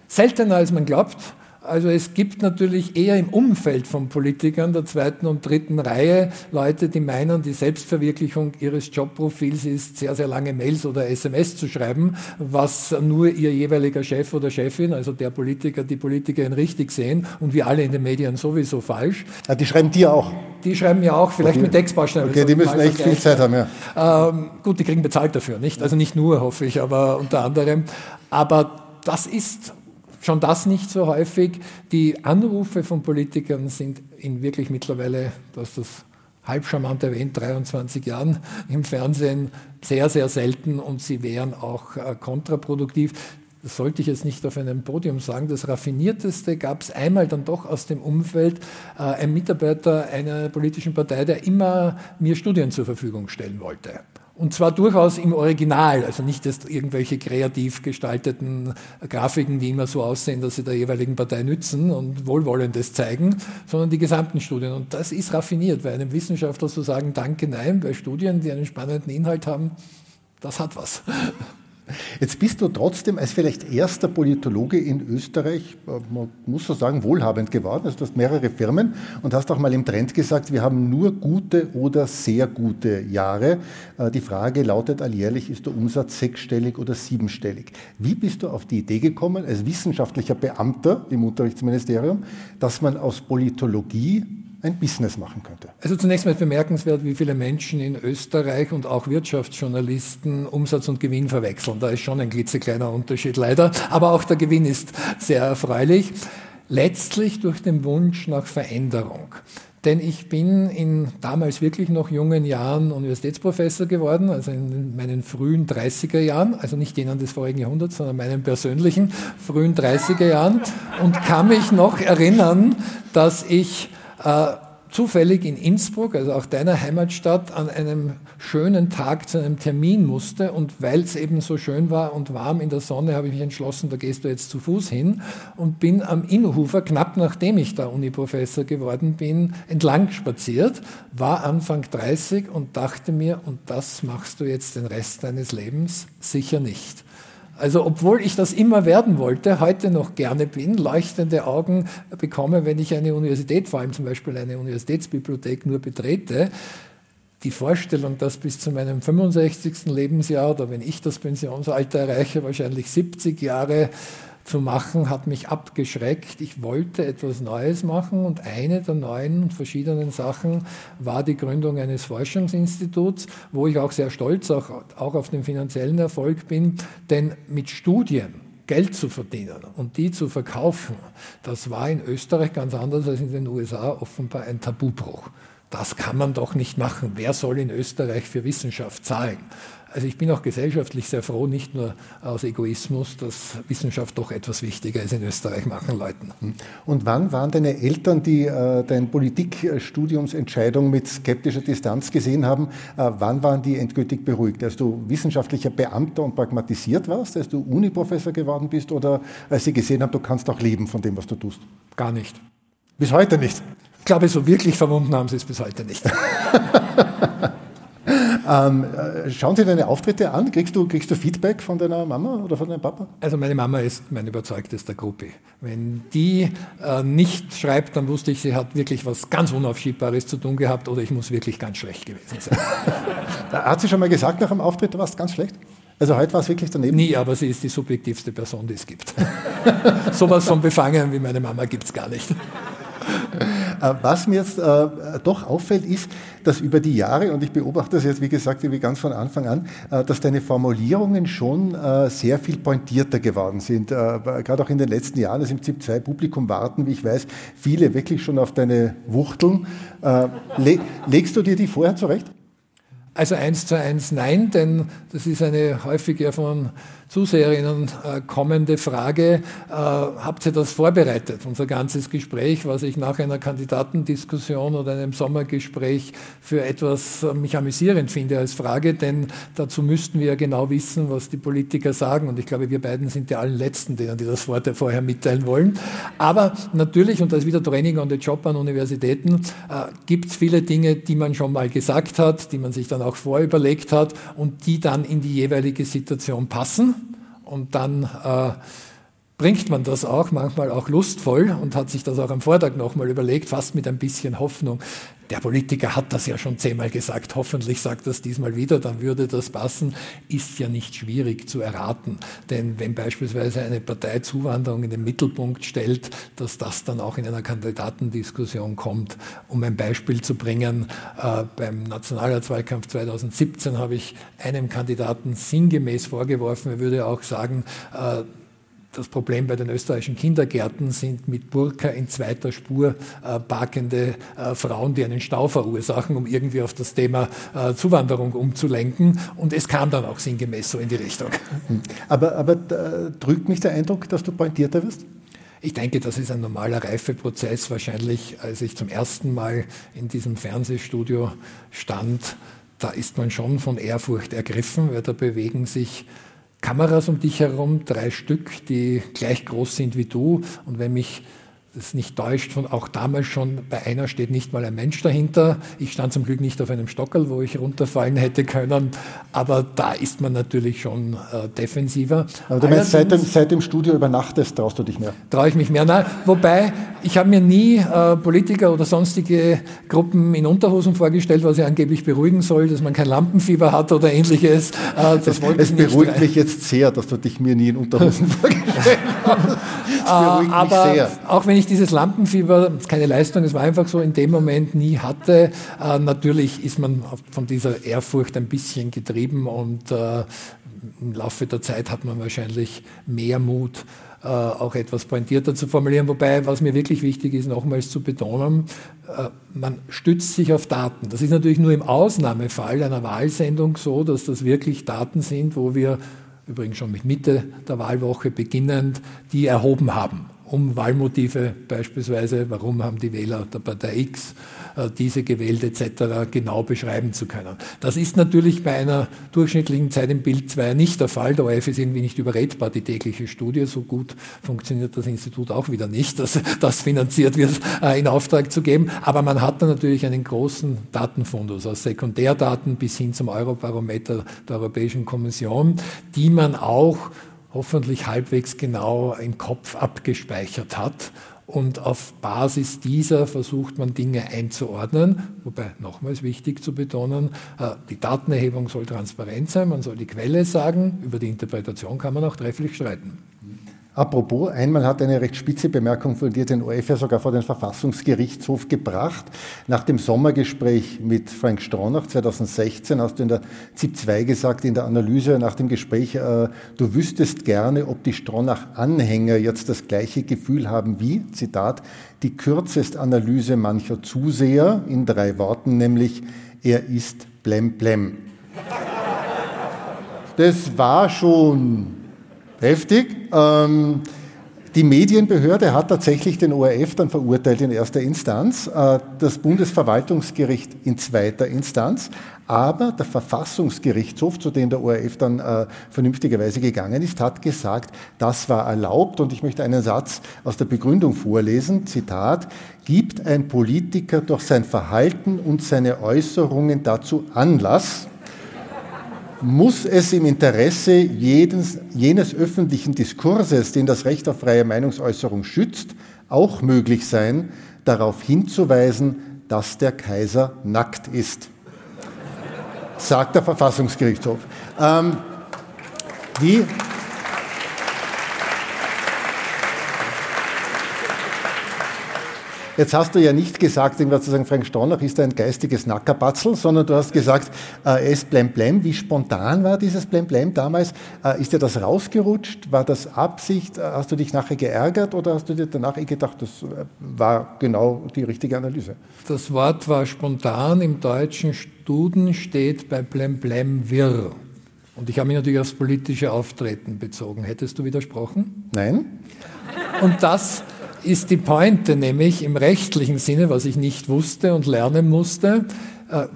Speaker 2: Seltener als man glaubt. Also es gibt natürlich eher im Umfeld von Politikern der zweiten und dritten Reihe Leute, die meinen, die Selbstverwirklichung ihres Jobprofils ist, sehr, sehr lange Mails oder SMS zu schreiben, was nur ihr jeweiliger Chef oder Chefin, also der Politiker, die Politikerin richtig sehen und wir alle in den Medien sowieso falsch.
Speaker 4: Ja, die schreiben dir auch?
Speaker 2: Die schreiben mir auch, vielleicht
Speaker 4: okay.
Speaker 2: mit Textbausteinen.
Speaker 4: Okay, die müssen echt viel Zeit haben,
Speaker 2: ja. Ähm, gut, die kriegen bezahlt dafür, nicht? Also nicht nur, hoffe ich, aber unter anderem. Aber das ist schon das nicht so häufig. Die Anrufe von Politikern sind in wirklich mittlerweile, dass das halb charmant erwähnt, 23 Jahren im Fernsehen sehr, sehr selten und sie wären auch äh, kontraproduktiv. Das sollte ich jetzt nicht auf einem Podium sagen. Das Raffinierteste gab es einmal dann doch aus dem Umfeld äh, ein Mitarbeiter einer politischen Partei, der immer mir Studien zur Verfügung stellen wollte. Und zwar durchaus im Original, also nicht erst irgendwelche kreativ gestalteten Grafiken, die immer so aussehen, dass sie der jeweiligen Partei nützen und Wohlwollendes zeigen, sondern die gesamten Studien. Und das ist raffiniert, weil einem Wissenschaftler zu sagen, danke, nein, bei Studien, die einen spannenden Inhalt haben, das hat was.
Speaker 4: Jetzt bist du trotzdem als vielleicht erster Politologe in Österreich, äh, man muss so sagen, wohlhabend geworden. Also du hast mehrere Firmen und hast auch mal im Trend gesagt, wir haben nur gute oder sehr gute Jahre. Äh, die Frage lautet alljährlich, ist der Umsatz sechsstellig oder siebenstellig? Wie bist du auf die Idee gekommen, als wissenschaftlicher Beamter im Unterrichtsministerium, dass man aus Politologie ein Business machen könnte.
Speaker 2: Also zunächst mal bemerkenswert, wie viele Menschen in Österreich und auch Wirtschaftsjournalisten Umsatz und Gewinn verwechseln. Da ist schon ein klitzekleiner Unterschied leider, aber auch der Gewinn ist sehr erfreulich. Letztlich durch den Wunsch nach Veränderung. Denn ich bin in damals wirklich noch jungen Jahren Universitätsprofessor geworden, also in meinen frühen 30er Jahren, also nicht denen des vorigen Jahrhunderts, sondern meinen persönlichen frühen 30er Jahren und kann mich noch erinnern, dass ich zufällig in Innsbruck, also auch deiner Heimatstadt, an einem schönen Tag zu einem Termin musste und weil es eben so schön war und warm in der Sonne, habe ich mich entschlossen, da gehst du jetzt zu Fuß hin und bin am Innufer, knapp nachdem ich da Uniprofessor geworden bin, entlang spaziert, war Anfang 30 und dachte mir, und das machst du jetzt den Rest deines Lebens sicher nicht. Also obwohl ich das immer werden wollte, heute noch gerne bin, leuchtende Augen bekomme, wenn ich eine Universität, vor allem zum Beispiel eine Universitätsbibliothek nur betrete, die Vorstellung, dass bis zu meinem 65. Lebensjahr oder wenn ich das Pensionsalter erreiche, wahrscheinlich 70 Jahre zu machen, hat mich abgeschreckt. Ich wollte etwas Neues machen und eine der neuen verschiedenen Sachen war die Gründung eines Forschungsinstituts, wo ich auch sehr stolz auch, auch auf den finanziellen Erfolg bin, denn mit Studien Geld zu verdienen und die zu verkaufen, das war in Österreich ganz anders als in den USA offenbar ein Tabubruch. Das kann man doch nicht machen. Wer soll in Österreich für Wissenschaft zahlen? Also ich bin auch gesellschaftlich sehr froh, nicht nur aus Egoismus, dass Wissenschaft doch etwas wichtiger ist in Österreich machen Leuten.
Speaker 4: Und wann waren deine Eltern, die äh, deine Politikstudiumsentscheidung mit skeptischer Distanz gesehen haben, äh, wann waren die endgültig beruhigt? Als du wissenschaftlicher Beamter und pragmatisiert warst, als du Uniprofessor geworden bist oder als sie gesehen haben, du kannst auch leben von dem, was du tust?
Speaker 2: Gar nicht.
Speaker 4: Bis heute nicht?
Speaker 2: glaube, so wirklich verwunden haben sie es bis heute nicht.
Speaker 4: ähm, äh, schauen Sie deine Auftritte an? Kriegst du, kriegst du Feedback von deiner Mama oder von deinem Papa?
Speaker 2: Also meine Mama ist mein überzeugtester Gruppi. Wenn die äh, nicht schreibt, dann wusste ich, sie hat wirklich was ganz Unaufschiebbares zu tun gehabt oder ich muss wirklich ganz schlecht gewesen sein.
Speaker 4: hat sie schon mal gesagt nach dem Auftritt, du warst ganz schlecht? Also heute war es wirklich daneben?
Speaker 2: Nie, aber sie ist die subjektivste Person, die es gibt. Sowas von befangen wie meine Mama gibt es gar nicht.
Speaker 4: Äh, was mir jetzt äh, doch auffällt, ist, dass über die Jahre, und ich beobachte das jetzt, wie gesagt, wie ganz von Anfang an, äh, dass deine Formulierungen schon äh, sehr viel pointierter geworden sind. Äh, Gerade auch in den letzten Jahren, dass im ZIP 2 Publikum warten, wie ich weiß, viele wirklich schon auf deine Wuchteln. Äh, le legst du dir die vorher zurecht?
Speaker 2: Also eins zu eins nein, denn das ist eine häufig ja von Zuseherinnen äh, kommende Frage. Äh, habt ihr das vorbereitet? Unser ganzes Gespräch, was ich nach einer Kandidatendiskussion oder einem Sommergespräch für etwas äh, mich amüsierend finde als Frage, denn dazu müssten wir ja genau wissen, was die Politiker sagen. Und ich glaube, wir beiden sind die allerletzten, denen die das Wort vorher mitteilen wollen. Aber natürlich, und das ist wieder Training on the Job an Universitäten, äh, gibt es viele Dinge, die man schon mal gesagt hat, die man sich dann auch vorüberlegt hat und die dann in die jeweilige Situation passen und dann äh, bringt man das auch, manchmal auch lustvoll und hat sich das auch am Vortag nochmal überlegt, fast mit ein bisschen Hoffnung. Der Politiker hat das ja schon zehnmal gesagt, hoffentlich sagt das diesmal wieder, dann würde das passen, ist ja nicht schwierig zu erraten. Denn wenn beispielsweise eine Partei Zuwanderung in den Mittelpunkt stellt, dass das dann auch in einer Kandidatendiskussion kommt. Um ein Beispiel zu bringen, äh, beim Nationalratswahlkampf 2017 habe ich einem Kandidaten sinngemäß vorgeworfen, er würde auch sagen, äh, das Problem bei den österreichischen Kindergärten sind mit Burka in zweiter Spur äh, parkende äh, Frauen, die einen Stau verursachen, um irgendwie auf das Thema äh, Zuwanderung umzulenken. Und es kam dann auch sinngemäß so in die Richtung.
Speaker 4: Aber, aber äh, drückt mich der Eindruck, dass du pointierter wirst?
Speaker 2: Ich denke, das ist ein normaler Reifeprozess. Wahrscheinlich, als ich zum ersten Mal in diesem Fernsehstudio stand, da ist man schon von Ehrfurcht ergriffen, weil da bewegen sich Kameras um dich herum, drei Stück, die gleich groß sind wie du. Und wenn mich das nicht täuscht, von auch damals schon bei einer steht nicht mal ein Mensch dahinter. Ich stand zum Glück nicht auf einem Stockerl, wo ich runterfallen hätte können, aber da ist man natürlich schon äh, defensiver.
Speaker 4: Aber du meinst, seit dem, seit dem Studio übernachtest, traust du dich mehr?
Speaker 2: Traue ich mich mehr. Nein, wobei, ich habe mir nie äh, Politiker oder sonstige Gruppen in Unterhosen vorgestellt, was ja angeblich beruhigen soll, dass man kein Lampenfieber hat oder ähnliches.
Speaker 4: Äh, das wollte es beruhigt mich jetzt sehr, dass du dich mir nie in Unterhosen vorgestellt hast.
Speaker 2: Beruhigt aber mich sehr. auch wenn ich dieses Lampenfieber, keine Leistung, es war einfach so, in dem Moment nie hatte. Äh, natürlich ist man von dieser Ehrfurcht ein bisschen getrieben und äh, im Laufe der Zeit hat man wahrscheinlich mehr Mut, äh, auch etwas pointierter zu formulieren. Wobei, was mir wirklich wichtig ist, nochmals zu betonen, äh, man stützt sich auf Daten. Das ist natürlich nur im Ausnahmefall einer Wahlsendung so, dass das wirklich Daten sind, wo wir übrigens schon mit Mitte der Wahlwoche beginnend, die erhoben haben um Wahlmotive beispielsweise, warum haben die Wähler der Partei X äh, diese gewählt etc. genau beschreiben zu können. Das ist natürlich bei einer durchschnittlichen Zeit im Bild 2 nicht der Fall. Der ORF ist irgendwie nicht überredbar, die tägliche Studie. So gut funktioniert das Institut auch wieder nicht, dass das finanziert wird, äh, in Auftrag zu geben. Aber man hat da natürlich einen großen Datenfundus aus Sekundärdaten bis hin zum Eurobarometer der Europäischen Kommission, die man auch hoffentlich halbwegs genau im Kopf abgespeichert hat. Und auf Basis dieser versucht man Dinge einzuordnen, wobei nochmals wichtig zu betonen, äh, die Datenerhebung soll transparent sein, man soll die Quelle sagen, über die Interpretation kann man auch trefflich streiten.
Speaker 4: Apropos, einmal hat eine recht spitze Bemerkung von dir den ORF ja sogar vor den Verfassungsgerichtshof gebracht. Nach dem Sommergespräch mit Frank Stronach 2016 hast du in der ZIP 2 gesagt, in der Analyse nach dem Gespräch, äh, du wüsstest gerne, ob die Stronach-Anhänger jetzt das gleiche Gefühl haben wie, Zitat, die Kürzestanalyse mancher Zuseher in drei Worten, nämlich er ist blem blem. Das war schon heftig. Ähm, Die Medienbehörde hat tatsächlich den ORF dann verurteilt in erster Instanz, äh, das Bundesverwaltungsgericht in zweiter Instanz, aber der Verfassungsgerichtshof, zu dem der ORF dann äh, vernünftigerweise gegangen ist, hat gesagt, das war erlaubt. Und ich möchte einen Satz aus der Begründung vorlesen. Zitat, gibt ein Politiker durch sein Verhalten und seine Äußerungen dazu Anlass, muss es im Interesse jedes, jenes öffentlichen Diskurses, den das Recht auf freie Meinungsäußerung schützt, auch möglich sein, darauf hinzuweisen, dass der Kaiser nackt ist, sagt der Verfassungsgerichtshof. Ähm, die, Jetzt hast du ja nicht gesagt, irgendwas zu sagen, Frank Stornach ist ein geistiges Nackerbatzel, sondern du hast gesagt, äh, er ist Blemblem. Wie spontan war dieses Blemblem damals? Äh, ist dir das rausgerutscht? War das Absicht? Äh, hast du dich nachher geärgert oder hast du dir danach eh gedacht, das war genau die richtige Analyse?
Speaker 2: Das Wort war spontan. Im deutschen Studen steht bei Blemblem wirr. Und ich habe mich natürlich aufs politische Auftreten bezogen. Hättest du widersprochen?
Speaker 4: Nein.
Speaker 2: Und das ist die Pointe, nämlich im rechtlichen Sinne, was ich nicht wusste und lernen musste, äh,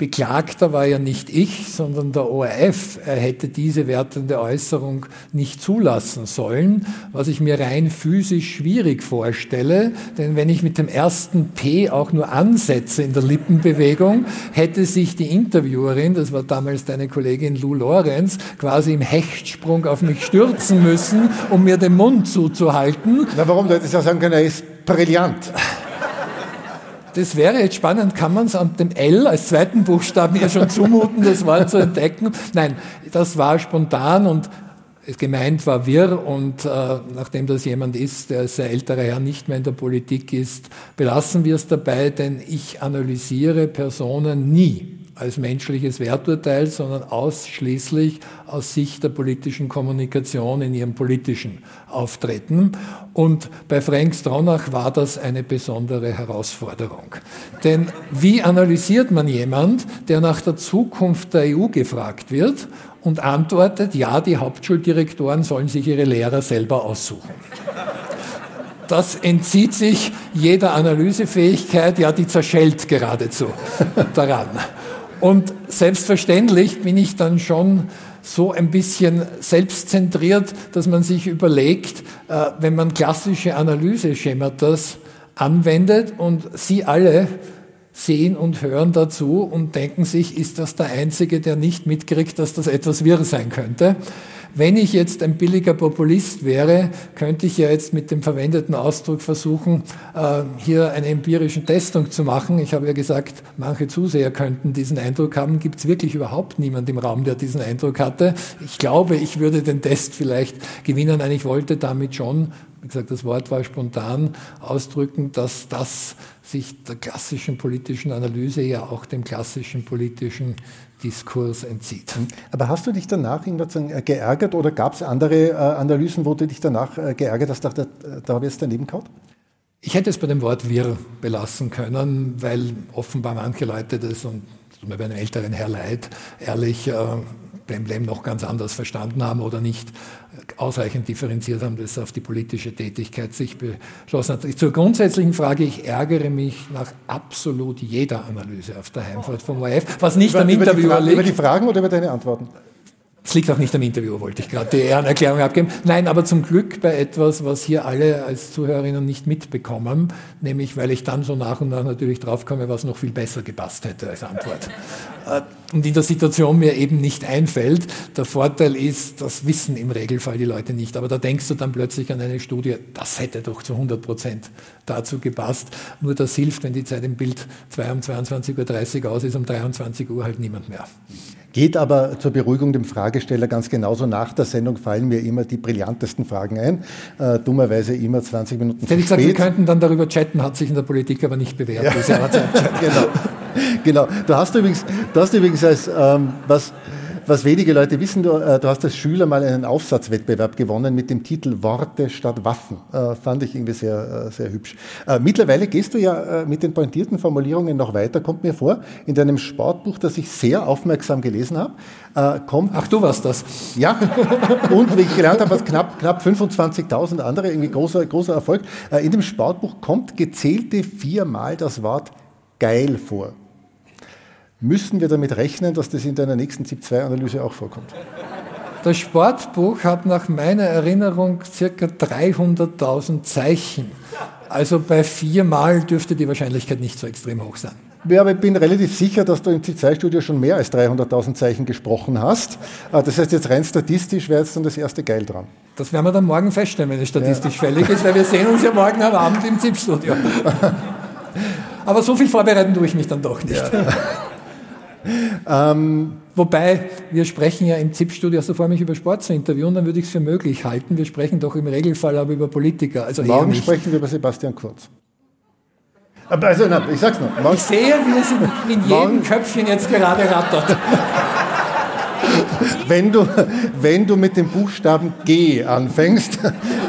Speaker 2: Beklagter war ja nicht ich, sondern der ORF. Er hätte diese wertende Äußerung nicht zulassen sollen, was ich mir rein physisch schwierig vorstelle. Denn wenn ich mit dem ersten P auch nur ansetze in der Lippenbewegung, hätte sich die Interviewerin, das war damals deine Kollegin Lou Lorenz, quasi im Hechtsprung auf mich stürzen müssen, um mir den Mund zuzuhalten.
Speaker 4: Na, warum? Du hättest ja sagen können, er ist brillant.
Speaker 2: Das wäre jetzt spannend, kann man es an dem L als zweiten Buchstaben hier schon zumuten, das Wort zu entdecken? Nein, das war spontan und gemeint war wirr und äh, nachdem das jemand ist, der als älterer Herr nicht mehr in der Politik ist, belassen wir es dabei, denn ich analysiere Personen nie als menschliches Werturteil, sondern ausschließlich aus Sicht der politischen Kommunikation in ihrem politischen Auftreten. Und bei Frank Stronach war das eine besondere Herausforderung. Denn wie analysiert man jemand, der nach der Zukunft der EU gefragt wird und antwortet, ja, die Hauptschuldirektoren sollen sich ihre Lehrer selber aussuchen? das entzieht sich jeder Analysefähigkeit, ja, die zerschellt geradezu daran. Und selbstverständlich bin ich dann schon so ein bisschen selbstzentriert, dass man sich überlegt, äh, wenn man klassische Analyseschematas anwendet und Sie alle sehen und hören dazu und denken sich, ist das der Einzige, der nicht mitkriegt, dass das etwas wirr sein könnte. Wenn ich jetzt ein billiger Populist wäre, könnte ich ja jetzt mit dem verwendeten Ausdruck versuchen, äh, hier eine empirische Testung zu machen. Ich habe ja gesagt, manche Zuseher könnten diesen Eindruck haben. Gibt es wirklich überhaupt niemand im Raum, der diesen Eindruck hatte? Ich glaube, ich würde den Test vielleicht gewinnen. Nein, ich wollte damit schon wie gesagt, das Wort war spontan, ausdrücken, dass das sich der klassischen politischen Analyse ja auch dem klassischen politischen Diskurs entzieht.
Speaker 4: Aber hast du dich danach äh, geärgert oder gab es andere äh, Analysen, wo du dich danach äh, geärgert hast, dachte, da habe ich jetzt daneben gehauen?
Speaker 2: Ich hätte es bei dem Wort wir belassen können, weil offenbar manche Leute das, und tut mir bei einem älteren Herr leid, ehrlich äh, Blem noch ganz anders verstanden haben oder nicht ausreichend differenziert haben, das auf die politische Tätigkeit sich beschlossen hat. Zur grundsätzlichen Frage, ich ärgere mich nach absolut jeder Analyse auf der Heimfahrt vom ORF, was nicht über, am Interview liegt.
Speaker 4: Über die Fragen oder über deine Antworten?
Speaker 2: Es liegt auch nicht am Interview, wollte ich gerade die Ehrenerklärung abgeben. Nein, aber zum Glück bei etwas, was hier alle als Zuhörerinnen nicht mitbekommen, nämlich weil ich dann so nach und nach natürlich draufkomme, was noch viel besser gepasst hätte als Antwort. Und in der Situation mir eben nicht einfällt. Der Vorteil ist, das wissen im Regelfall die Leute nicht. Aber da denkst du dann plötzlich an eine Studie, das hätte doch zu 100 Prozent dazu gepasst. Nur das hilft, wenn die Zeit im Bild 2 um 22.30 Uhr aus ist, um 23 Uhr halt niemand mehr.
Speaker 4: Geht aber zur Beruhigung dem Fragesteller ganz genauso. Nach der Sendung fallen mir immer die brillantesten Fragen ein. Äh, dummerweise immer 20 Minuten
Speaker 2: Hätte ich gesagt, wir könnten dann darüber chatten, hat sich in der Politik aber nicht bewährt. Ja.
Speaker 4: Genau. genau. Du hast übrigens, du hast übrigens als, ähm, was, was wenige Leute wissen, du, äh, du, hast als Schüler mal einen Aufsatzwettbewerb gewonnen mit dem Titel Worte statt Waffen. Äh, fand ich irgendwie sehr, äh, sehr hübsch. Äh, mittlerweile gehst du ja äh, mit den pointierten Formulierungen noch weiter, kommt mir vor. In deinem Sportbuch, das ich sehr aufmerksam gelesen habe,
Speaker 2: kommt. Ach, du warst das.
Speaker 4: Ja, und wie ich gelernt habe, was knapp, knapp 25.000 andere, irgendwie großer, großer Erfolg. in dem Sportbuch kommt gezählte viermal das Wort geil vor. Müssen wir damit rechnen, dass das in deiner nächsten ZIP-2-Analyse auch vorkommt?
Speaker 2: Das Sportbuch hat nach meiner Erinnerung circa 300.000 Zeichen. Also bei viermal dürfte die Wahrscheinlichkeit nicht so extrem hoch sein.
Speaker 4: Ja, aber ich bin relativ sicher, dass du im ZIP-2-Studio schon mehr als 300.000 Zeichen gesprochen hast. Äh, das heißt, jetzt rein statistisch wäre jetzt dann das erste Geil dran.
Speaker 2: Das werden wir dann morgen feststellen, wenn es statistisch ja. fällig ist, weil wir sehen uns ja morgen am Abend im ZIP-Studio. Aber so viel vorbereiten tue ich mich dann doch nicht. Ja. Ähm, Wobei, wir sprechen ja im ZIP-Studio, also vor mich über Sport zu interviewen, dann würde ich es für möglich halten. Wir sprechen doch im Regelfall aber über Politiker.
Speaker 4: Also Morgen sprechen wir über Sebastian Kurz.
Speaker 2: Also, na, ich sag's noch. Morgen ich sehe, wie es in, jedem. Köpfchen jetzt gerade rattert.
Speaker 4: wenn, du, wenn du mit dem Buchstaben G anfängst,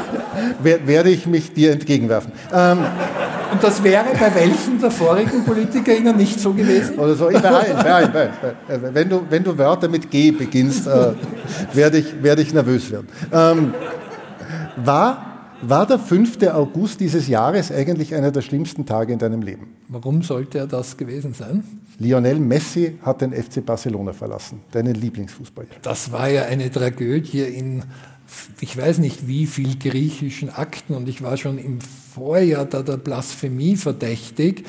Speaker 4: werde ich mich dir entgegenwerfen. Ähm,
Speaker 2: und das wäre bei welchen der vorigen PolitikerInnen nicht so gewesen?
Speaker 4: Oder so, bei allen, bei allen, bei allen. Wenn, du, wenn du Wörter mit G beginnst, äh, werde ich, werd ich nervös werden. Ähm, war, war der 5. August dieses Jahres eigentlich einer der schlimmsten Tage in deinem Leben?
Speaker 2: Warum sollte er das gewesen sein?
Speaker 4: Lionel Messi hat den FC Barcelona verlassen, deinen Lieblingsfußballer.
Speaker 2: Das war ja eine Tragödie in ich weiß nicht wie viel griechischen Akten und ich war schon im Vorjahr da der Blasphemie verdächtig,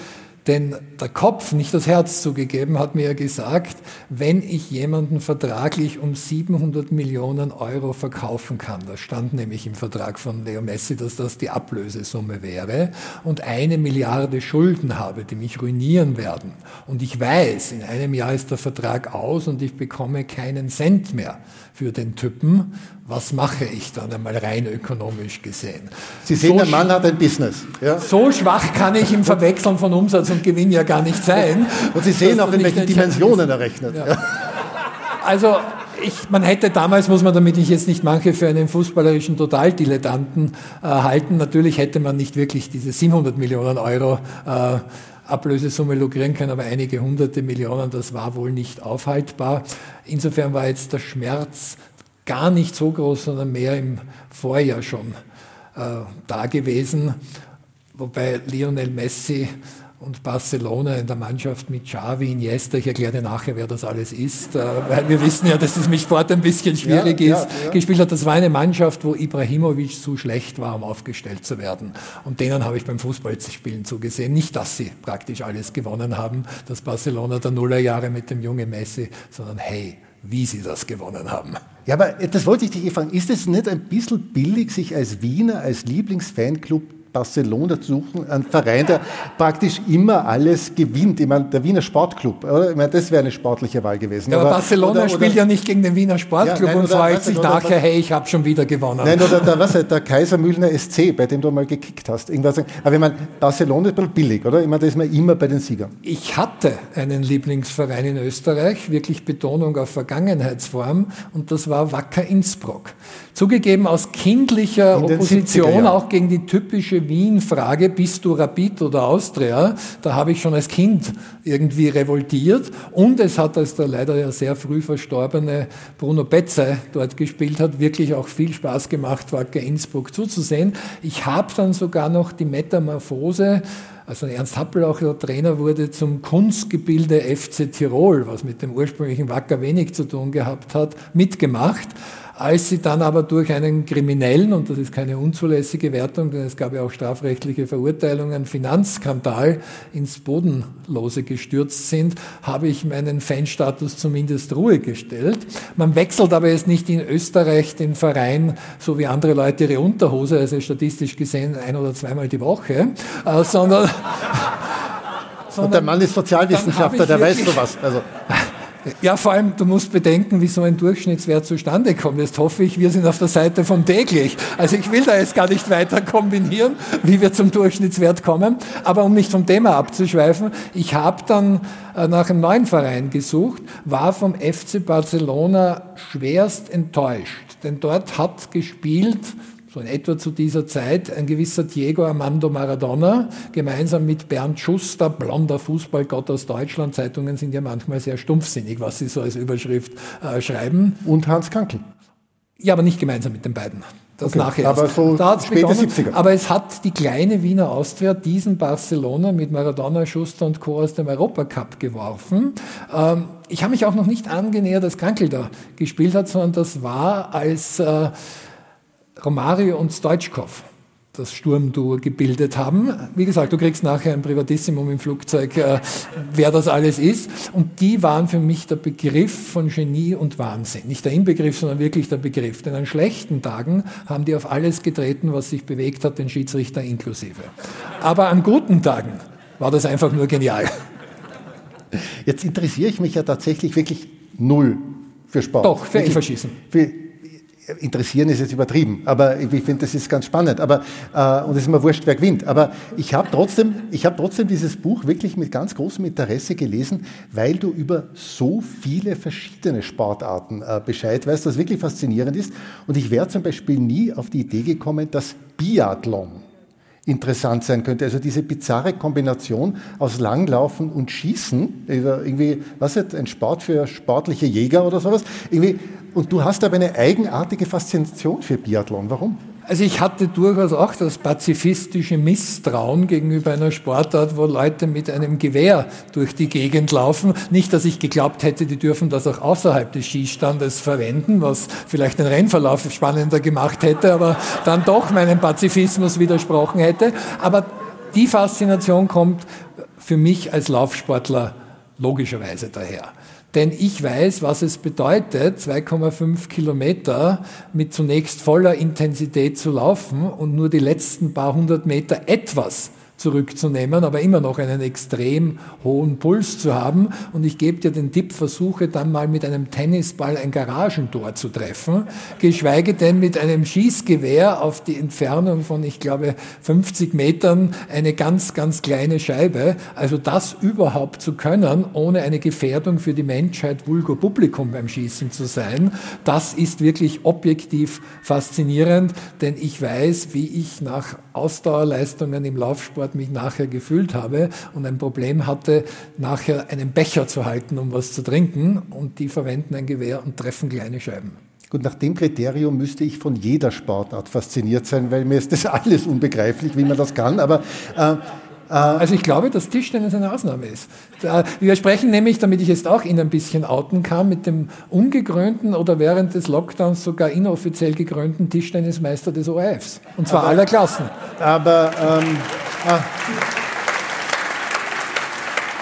Speaker 2: denn der Kopf, nicht das Herz zugegeben, hat mir ja gesagt, wenn ich jemanden vertraglich um 700 Millionen Euro verkaufen kann, da stand nämlich im Vertrag von Leo Messi, dass das die Ablösesumme wäre, und eine Milliarde Schulden habe, die mich ruinieren werden, und ich weiß, in einem Jahr ist der Vertrag aus und ich bekomme keinen Cent mehr für den Typen, was mache ich dann einmal rein ökonomisch gesehen?
Speaker 4: Sie sehen, so der Mann hat ein Business.
Speaker 2: Ja? So schwach kann ich im Verwechseln von Umsatz und Gewinn ja gar nicht sein.
Speaker 4: Und Sie sehen auch, in welchen Dimensionen er rechnet. Ja.
Speaker 2: Also ich, man hätte damals, muss man damit ich jetzt nicht manche für einen fußballerischen Totaldilettanten äh, halten, natürlich hätte man nicht wirklich diese 700 Millionen Euro äh, Ablösesumme lukrieren können, aber einige hunderte Millionen, das war wohl nicht aufhaltbar. Insofern war jetzt der Schmerz gar nicht so groß, sondern mehr im Vorjahr schon äh, da gewesen. Wobei Lionel Messi und Barcelona in der Mannschaft mit Xavi, Iniesta, ich erkläre dir nachher, wer das alles ist, äh, weil wir wissen ja, dass es mit Sport ein bisschen schwierig ja, ist, ja, ja. gespielt hat. Das war eine Mannschaft, wo Ibrahimovic zu schlecht war, um aufgestellt zu werden. Und denen habe ich beim Fußballspielen zugesehen. Nicht, dass sie praktisch alles gewonnen haben, das Barcelona der Nullerjahre mit dem jungen Messi, sondern hey, wie sie das gewonnen haben.
Speaker 4: Ja, aber das wollte ich dich fragen. Ist es nicht ein bisschen billig, sich als Wiener, als Lieblingsfanclub Barcelona zu suchen, ein Verein, der praktisch immer alles gewinnt. Ich meine, der Wiener Sportclub, oder? Ich meine, das wäre eine sportliche Wahl gewesen.
Speaker 2: Ja, aber, aber Barcelona oder, spielt ja nicht gegen den Wiener Sportclub ja, nein, und freut sich nachher, hey, ich habe schon wieder gewonnen.
Speaker 4: Nein, oder der, was, der Kaisermühlner SC, bei dem du mal gekickt hast. Irgendwas. Aber ich meine, Barcelona ist billig, oder? Ich meine, da ist man immer bei den Siegern.
Speaker 2: Ich hatte einen Lieblingsverein in Österreich, wirklich Betonung auf Vergangenheitsform, und das war Wacker Innsbruck. Zugegeben aus kindlicher in Opposition auch gegen die typische Wien-Frage, bist du Rapid oder Austria? Da habe ich schon als Kind irgendwie revoltiert. Und es hat, als der leider ja sehr früh verstorbene Bruno Betze dort gespielt hat, wirklich auch viel Spaß gemacht, Wacker Innsbruck zuzusehen. Ich habe dann sogar noch die Metamorphose also Ernst Happel auch der Trainer wurde zum Kunstgebilde FC Tirol, was mit dem ursprünglichen Wacker wenig zu tun gehabt hat, mitgemacht. Als sie dann aber durch einen kriminellen, und das ist keine unzulässige Wertung, denn es gab ja auch strafrechtliche Verurteilungen, Finanzskandal ins Bodenlose gestürzt sind, habe ich meinen Fanstatus zumindest Ruhe gestellt. Man wechselt aber jetzt nicht in Österreich den Verein, so wie andere Leute ihre Unterhose, also statistisch gesehen ein oder zweimal die Woche, äh, sondern,
Speaker 4: sondern... Und der Mann ist Sozialwissenschaftler, der weiß sowas. Also
Speaker 2: Ja, vor allem, du musst bedenken, wie so ein Durchschnittswert zustande kommt. Jetzt hoffe ich, wir sind auf der Seite von täglich. Also ich will da jetzt gar nicht weiter kombinieren, wie wir zum Durchschnittswert kommen. Aber um nicht vom Thema abzuschweifen, ich habe dann äh, nach einem neuen Verein gesucht, war vom FC Barcelona schwerst enttäuscht. Denn dort hat gespielt so in etwa zu dieser Zeit, ein gewisser Diego Armando Maradona, gemeinsam mit Bernd Schuster, blonder Fußballgott aus Deutschland. Zeitungen sind ja manchmal sehr stumpfsinnig, was sie so als Überschrift äh, schreiben.
Speaker 4: Und Hans Kankel.
Speaker 2: Ja, aber nicht gemeinsam mit den beiden. Das okay, nachher.
Speaker 4: Aber so da späte begonnen. 70er.
Speaker 2: Aber es hat die kleine Wiener Austria diesen Barcelona mit Maradona, Schuster und Co. aus dem Europacup geworfen. Ähm, ich habe mich auch noch nicht angenähert, als Krankel da gespielt hat, sondern das war als äh, Romario und Stoitschkow das Sturmduo gebildet haben. Wie gesagt, du kriegst nachher ein Privatissimum im Flugzeug, äh, wer das alles ist. Und die waren für mich der Begriff von Genie und Wahnsinn. Nicht der Inbegriff, sondern wirklich der Begriff. Denn an schlechten Tagen haben die auf alles getreten, was sich bewegt hat, den Schiedsrichter inklusive. Aber an guten Tagen war das einfach nur genial.
Speaker 4: Jetzt interessiere ich mich ja tatsächlich wirklich null für Sport.
Speaker 2: Doch, für Elferschießen.
Speaker 4: Für interessieren ist jetzt übertrieben, aber ich finde, das ist ganz spannend. Aber, äh, und es ist mir wurscht, wer gewinnt. Aber ich habe trotzdem, hab trotzdem dieses Buch wirklich mit ganz großem Interesse gelesen, weil du über so viele verschiedene Sportarten äh, Bescheid weißt, was wirklich faszinierend ist. Und ich wäre zum Beispiel nie auf die Idee gekommen, dass Biathlon interessant sein könnte. Also diese bizarre Kombination aus Langlaufen und Schießen, irgendwie, was ist ein Sport für sportliche Jäger oder sowas. Irgendwie, und du hast aber eine eigenartige Faszination für Biathlon. Warum?
Speaker 2: Also ich hatte durchaus auch das pazifistische Misstrauen gegenüber einer Sportart, wo Leute mit einem Gewehr durch die Gegend laufen. Nicht, dass ich geglaubt hätte, die dürfen das auch außerhalb des Schießstandes verwenden, was vielleicht den Rennverlauf spannender gemacht hätte, aber dann doch meinem Pazifismus widersprochen hätte. Aber die Faszination kommt für mich als Laufsportler logischerweise daher. Denn ich weiß, was es bedeutet, 2,5 Kilometer mit zunächst voller Intensität zu laufen und nur die letzten paar hundert Meter etwas zurückzunehmen, aber immer noch einen extrem hohen Puls zu haben. Und ich gebe dir den Tipp, versuche dann mal mit einem Tennisball ein Garagentor zu treffen, geschweige denn mit einem Schießgewehr auf die Entfernung von, ich glaube, 50 Metern eine ganz, ganz kleine Scheibe. Also das überhaupt zu können, ohne eine Gefährdung für die Menschheit, vulgo Publikum beim Schießen zu sein, das ist wirklich objektiv faszinierend, denn ich weiß, wie ich nach Ausdauerleistungen im Laufsport mich nachher gefühlt habe und ein Problem hatte, nachher einen Becher zu halten, um was zu trinken. Und die verwenden ein Gewehr und treffen kleine Scheiben.
Speaker 4: Gut, nach dem Kriterium müsste ich von jeder Sportart fasziniert sein, weil mir ist das alles unbegreiflich, wie man das kann. Aber äh,
Speaker 2: also ich glaube, dass Tischtennis eine Ausnahme ist. Wir sprechen nämlich, damit ich jetzt auch Ihnen ein bisschen outen kann, mit dem ungekrönten oder während des Lockdowns sogar inoffiziell gekrönten Tischtennismeister des ORFs. Und zwar aber, aller Klassen.
Speaker 4: Aber ähm, ah.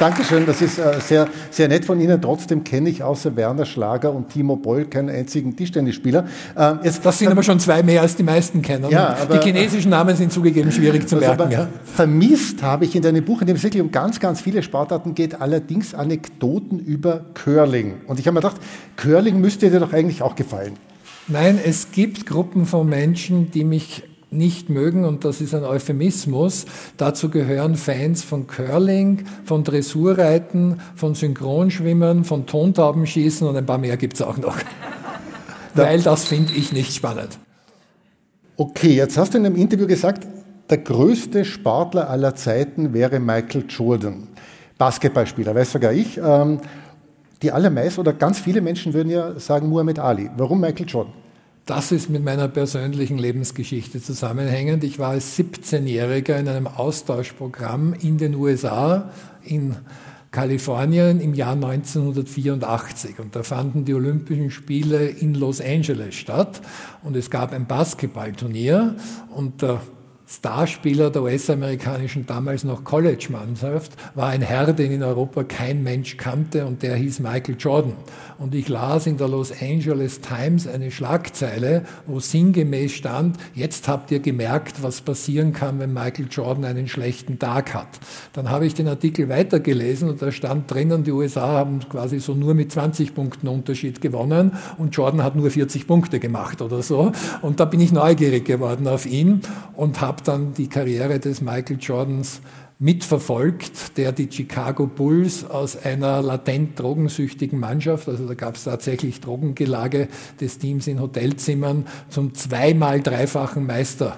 Speaker 4: Dankeschön, das ist äh, sehr, sehr nett von Ihnen. Trotzdem kenne ich außer Werner Schlager und Timo Boll keinen einzigen Tischtennisspieler.
Speaker 2: Ähm, jetzt, das sind aber schon zwei mehr, als die meisten kennen. Ja, aber, die chinesischen Namen sind zugegeben schwierig zu merken. Ja.
Speaker 4: Vermisst habe ich in deinem Buch, in dem es wirklich um ganz, ganz viele Sportarten geht, allerdings Anekdoten über Curling. Und ich habe mir gedacht, Curling müsste dir doch eigentlich auch gefallen.
Speaker 2: Nein, es gibt Gruppen von Menschen, die mich nicht mögen, und das ist ein Euphemismus. Dazu gehören Fans von Curling, von Dressurreiten, von Synchronschwimmen, von Tontaubenschießen und ein paar mehr gibt es auch noch. Weil das finde ich nicht spannend.
Speaker 4: Okay, jetzt hast du in einem Interview gesagt, der größte Sportler aller Zeiten wäre Michael Jordan. Basketballspieler, weiß sogar ich. Ähm, die allermeisten oder ganz viele Menschen würden ja sagen Muhammad Ali. Warum Michael Jordan?
Speaker 2: Das ist mit meiner persönlichen Lebensgeschichte zusammenhängend. Ich war als 17-Jähriger in einem Austauschprogramm in den USA, in Kalifornien im Jahr 1984. Und da fanden die Olympischen Spiele in Los Angeles statt. Und es gab ein Basketballturnier. Und der Starspieler der US-amerikanischen damals noch College-Mannschaft war ein Herr, den in Europa kein Mensch kannte und der hieß Michael Jordan. Und ich las in der Los Angeles Times eine Schlagzeile, wo sinngemäß stand, jetzt habt ihr gemerkt, was passieren kann, wenn Michael Jordan einen schlechten Tag hat. Dann habe ich den Artikel weitergelesen und da stand drinnen, die USA haben quasi so nur mit 20 Punkten Unterschied gewonnen und Jordan hat nur 40 Punkte gemacht oder so. Und da bin ich neugierig geworden auf ihn und habe habe dann die Karriere des Michael Jordans mitverfolgt, der die Chicago Bulls aus einer latent drogensüchtigen Mannschaft, also da gab es tatsächlich Drogengelage des Teams in Hotelzimmern, zum zweimal dreifachen Meister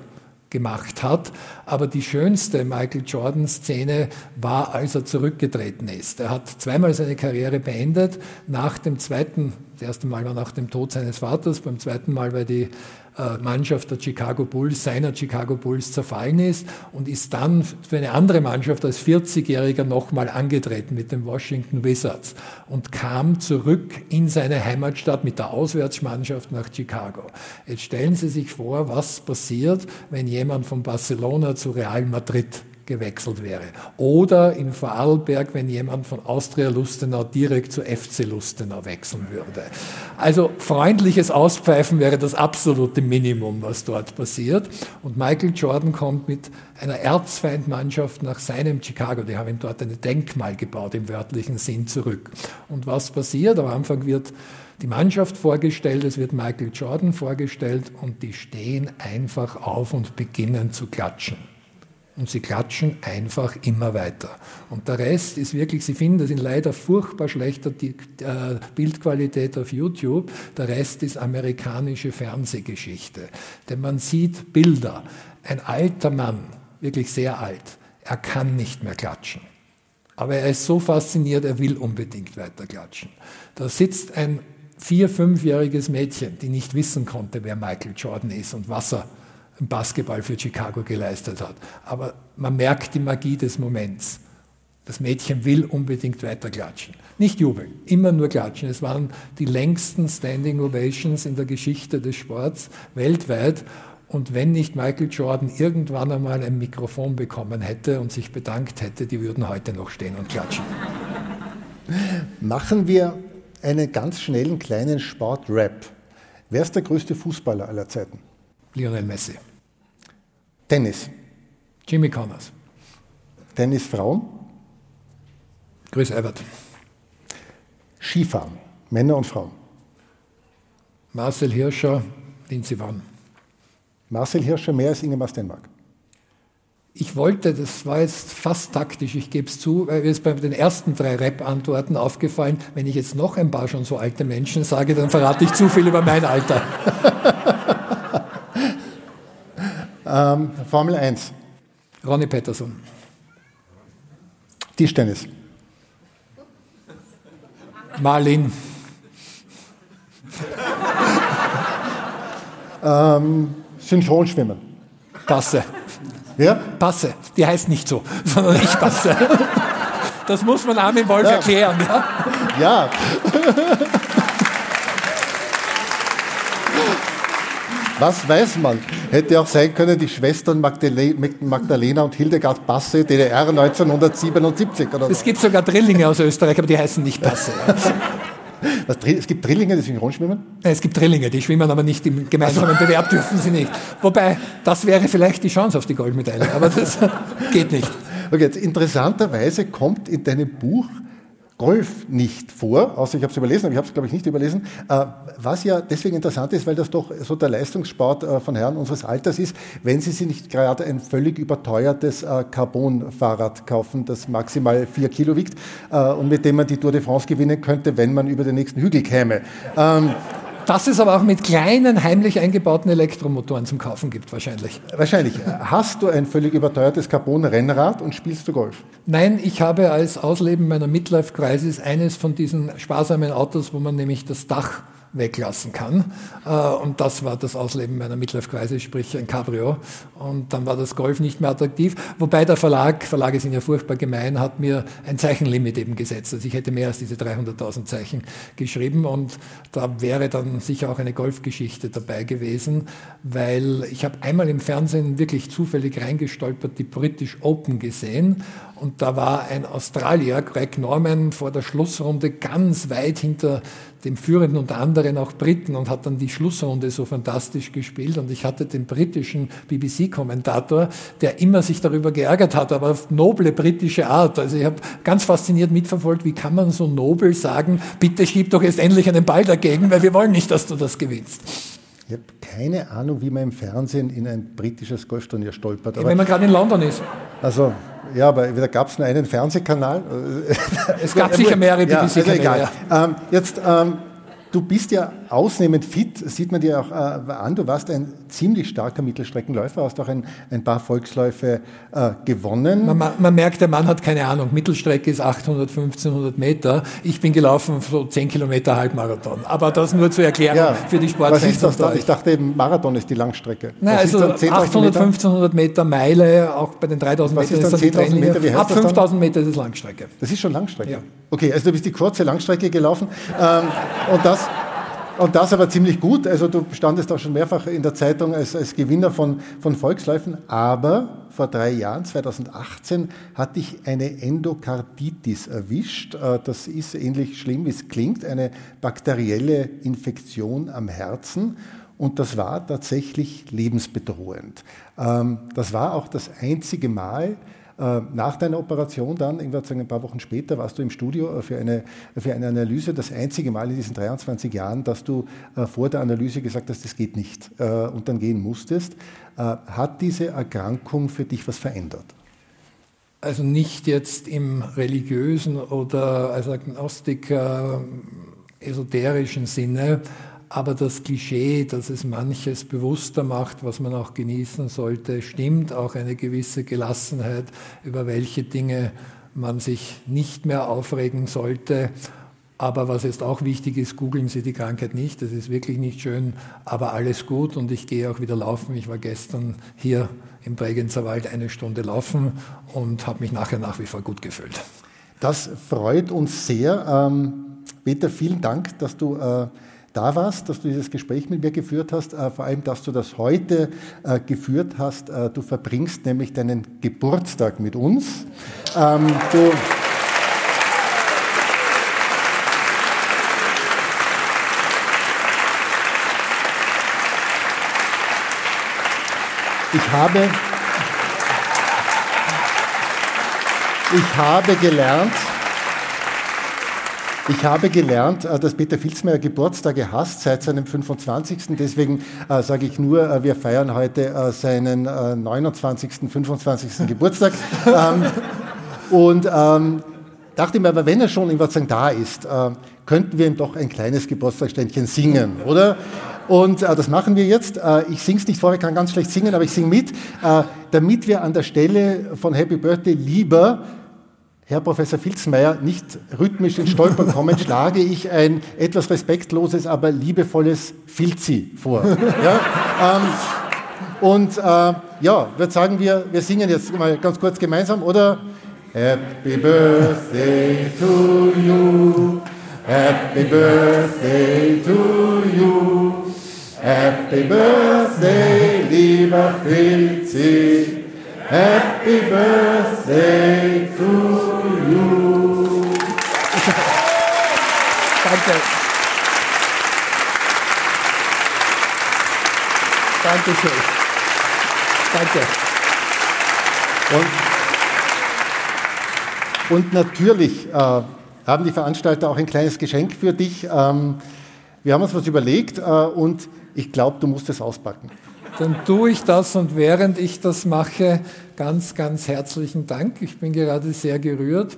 Speaker 2: gemacht hat. Aber die schönste Michael Jordan-Szene war, als er zurückgetreten ist. Er hat zweimal seine Karriere beendet. Nach dem zweiten, das erste Mal war nach dem Tod seines Vaters, beim zweiten Mal, weil die Mannschaft der Chicago Bulls, seiner Chicago Bulls zerfallen ist und ist dann für eine andere Mannschaft als 40-Jähriger nochmal angetreten mit den Washington Wizards und kam zurück in seine Heimatstadt mit der Auswärtsmannschaft nach Chicago. Jetzt stellen Sie sich vor, was passiert, wenn jemand von Barcelona zu Real Madrid gewechselt wäre. Oder in Vorarlberg, wenn jemand von Austria Lustenau direkt zu FC Lustenau wechseln würde. Also freundliches Auspfeifen wäre das absolute Minimum, was dort passiert. Und Michael Jordan kommt mit einer Erzfeindmannschaft nach seinem Chicago. Die haben ihm dort ein Denkmal gebaut im wörtlichen Sinn zurück. Und was passiert? Am Anfang wird die Mannschaft vorgestellt, es wird Michael Jordan vorgestellt und die stehen einfach auf und beginnen zu klatschen und sie klatschen einfach immer weiter. Und der Rest ist wirklich, Sie finden das in leider furchtbar schlechter äh, Bildqualität auf YouTube. Der Rest ist amerikanische Fernsehgeschichte. Denn man sieht Bilder. Ein alter Mann, wirklich sehr alt, er kann nicht mehr klatschen. Aber er ist so fasziniert, er will unbedingt weiter klatschen. Da sitzt ein vier-, fünfjähriges Mädchen, die nicht wissen konnte, wer Michael Jordan ist und was er Basketball für Chicago geleistet hat. Aber man merkt die Magie des Moments. Das Mädchen will unbedingt weiter klatschen. Nicht jubeln, immer nur klatschen. Es waren die längsten Standing Ovations in der Geschichte des Sports weltweit. Und wenn nicht Michael Jordan irgendwann einmal ein Mikrofon bekommen hätte und sich bedankt hätte, die würden heute noch stehen und klatschen.
Speaker 4: Machen wir einen ganz schnellen kleinen Sport-Rap. Wer ist der größte Fußballer aller Zeiten?
Speaker 2: Lionel Messi.
Speaker 4: Tennis.
Speaker 2: Jimmy Connors.
Speaker 4: Tennis Frauen.
Speaker 2: Chris Evert.
Speaker 4: Skifahren. Männer und Frauen.
Speaker 2: Marcel Hirscher, Lindsey Vonn.
Speaker 4: Marcel Hirscher mehr als Ingemar Stenmark.
Speaker 2: Ich wollte, das war jetzt fast taktisch, ich gebe es zu, weil mir ist bei den ersten drei Rap-Antworten aufgefallen, wenn ich jetzt noch ein paar schon so alte Menschen sage, dann verrate ich zu viel über mein Alter.
Speaker 4: Ähm, Formel 1.
Speaker 2: Ronny Peterson.
Speaker 4: Tischtennis.
Speaker 2: Marlin.
Speaker 4: ähm, Synchronschwimmen.
Speaker 2: Passe.
Speaker 4: Ja?
Speaker 2: Passe. Die heißt nicht so, sondern ich passe. Das muss man Armin Wolf ja. erklären. Ja.
Speaker 4: ja. Was weiß man? Hätte auch sein können, die Schwestern Magdalena und Hildegard Basse, DDR 1977 oder so.
Speaker 2: Es gibt sogar Drillinge aus Österreich, aber die heißen nicht Basse.
Speaker 4: Was, es gibt Drillinge, die synchronschwimmen?
Speaker 2: Es gibt Drillinge, die schwimmen aber nicht im gemeinsamen. Bewerb, dürfen sie nicht. Wobei, das wäre vielleicht die Chance auf die Goldmedaille, aber das geht nicht.
Speaker 4: Okay, jetzt interessanterweise kommt in deinem Buch Golf nicht vor, außer ich habe es überlesen, aber ich habe es, glaube ich, nicht überlesen. Äh, was ja deswegen interessant ist, weil das doch so der Leistungssport äh, von Herren unseres Alters ist, wenn Sie sich nicht gerade ein völlig überteuertes äh, Carbon-Fahrrad kaufen, das maximal vier Kilo wiegt und mit dem man die Tour de France gewinnen könnte, wenn man über den nächsten Hügel käme. Ähm,
Speaker 2: das es aber auch mit kleinen, heimlich eingebauten Elektromotoren zum Kaufen gibt, wahrscheinlich.
Speaker 4: Wahrscheinlich. Hast du ein völlig überteuertes Carbon-Rennrad und spielst du Golf?
Speaker 2: Nein, ich habe als Ausleben meiner Midlife-Crisis eines von diesen sparsamen Autos, wo man nämlich das Dach weglassen kann. Äh, und das war das Ausleben meiner Midlife-Crisis, sprich ein Cabrio. Und dann war das Golf nicht mehr attraktiv. Wobei der Verlag, Verlage sind ja furchtbar gemein, hat mir ein Zeichenlimit eben gesetzt. Also ich hätte mehr als diese 300.000 Zeichen geschrieben und da wäre dann sicher auch eine Golfgeschichte dabei gewesen, weil ich habe einmal im Fernsehen wirklich zufällig reingestolpert, die British Open gesehen und da war ein Australier, Greg Norman, vor der Schlussrunde ganz weit hinter dem Führenden unter anderem auch Briten und hat dann die Schlussrunde so fantastisch gespielt. Und ich hatte den britischen BBC-Kommentator, der immer sich darüber geärgert hat, aber auf noble britische Art. Also ich habe ganz fasziniert mitverfolgt, wie kann man so nobel sagen, bitte schieb doch jetzt endlich einen Ball dagegen, weil wir wollen nicht, dass du das gewinnst.
Speaker 4: Ich habe keine Ahnung, wie man im Fernsehen in ein britisches Golfturnier stolpert.
Speaker 2: Aber Wenn man gerade in London ist.
Speaker 4: Also ja, aber da gab es nur einen Fernsehkanal.
Speaker 2: Es gab sicher mehrere
Speaker 4: BBC-Kanäle. Ja, also egal. Ähm, jetzt ähm, Du bist ja ausnehmend fit, sieht man dir auch äh, an. Du warst ein ziemlich starker Mittelstreckenläufer, hast auch ein, ein paar Volksläufe äh, gewonnen.
Speaker 2: Man, man, merkt, der Mann hat keine Ahnung. Mittelstrecke ist 800, 1500 Meter. Ich bin gelaufen so 10 Kilometer Halbmarathon. Aber das nur zur Erklärung ja, für die Sportfans.
Speaker 4: Was ist das da? Ich dachte eben, Marathon ist die Langstrecke.
Speaker 2: Nein, also 800, Meter? 1500 Meter Meile, auch bei den 3000
Speaker 4: was Metern ist, ist dann 10.000 Meter? Wie
Speaker 2: Ab 5000 Meter ist es Langstrecke.
Speaker 4: Das ist schon Langstrecke? Ja. Okay, also du bist die kurze Langstrecke gelaufen. Ähm, und das und das aber ziemlich gut. Also du standest auch schon mehrfach in der Zeitung als, als Gewinner von, von Volksläufen. Aber vor drei Jahren, 2018, hatte ich eine Endokarditis erwischt. Äh, das ist ähnlich schlimm, wie es klingt, eine bakterielle Infektion am Herzen. Und das war tatsächlich lebensbedrohend. Ähm, das war auch das einzige Mal, nach deiner Operation dann, irgendwann ein paar Wochen später, warst du im Studio äh, für eine, für eine Analyse. Das einzige Mal in diesen 23 Jahren, dass du äh, vor der Analyse gesagt hast, das geht nicht und dann gehen musstest. Hat diese Erkrankung für dich was verändert?
Speaker 2: Also nicht jetzt im religiösen oder als Agnostiker esoterischen Sinne, aber das Klischee, dass es manches bewusster macht, was man auch genießen sollte, stimmt. Auch eine gewisse Gelassenheit, über welche Dinge man sich nicht mehr aufregen sollte. Aber was jetzt auch wichtig ist, googeln Sie die Krankheit nicht. Das ist wirklich nicht schön, aber alles gut und ich gehe auch wieder laufen. Ich war gestern hier im Bregenzer Wald eine Stunde laufen und habe mich nachher nach wie vor gut gefühlt.
Speaker 4: Das freut uns sehr. Ähm, Peter, vielen Dank, dass du äh, da warst, dass du dieses Gespräch mit mir geführt hast, äh, vor allem, dass du das heute äh, geführt hast. Äh, du verbringst nämlich deinen Geburtstag mit uns. Ähm, du ich habe, ich habe gelernt, ich habe gelernt, äh, dass Peter Filzmeier Geburtstage hasst seit seinem 25. Deswegen äh, sage ich nur, äh, wir feiern heute äh, seinen 29., äh, 25. Geburtstag. ähm, und ähm, dachte mir aber, wenn er schon in Watzang da ist, könnten wir ihm doch ein kleines Geburtstagsständchen singen, oder? Und äh, das machen wir jetzt. Äh, ich singe es nicht vor, ich kann ganz schlecht singen, aber ich singe mit, äh, damit wir an der Stelle von Happy Birthday lieber Herr Professor Filzmeier, nicht rhythmisch ins Stolpern kommen, schlage ich ein etwas respektloses, aber liebevolles Filzi vor. Ja? Ähm, und äh, ja, würde sagen, wir, wir singen jetzt mal ganz kurz gemeinsam, oder? Happy Birthday to you, Happy Birthday to you, Happy Birthday, lieber Filzi. Happy Birthday to you.
Speaker 2: Danke. Dankeschön. Danke.
Speaker 4: Und, und natürlich äh, haben die Veranstalter auch ein kleines Geschenk für dich. Ähm, wir haben uns was überlegt äh, und ich glaube, du musst es auspacken
Speaker 2: dann tue ich das und während ich das mache, ganz, ganz herzlichen Dank. Ich bin gerade sehr gerührt.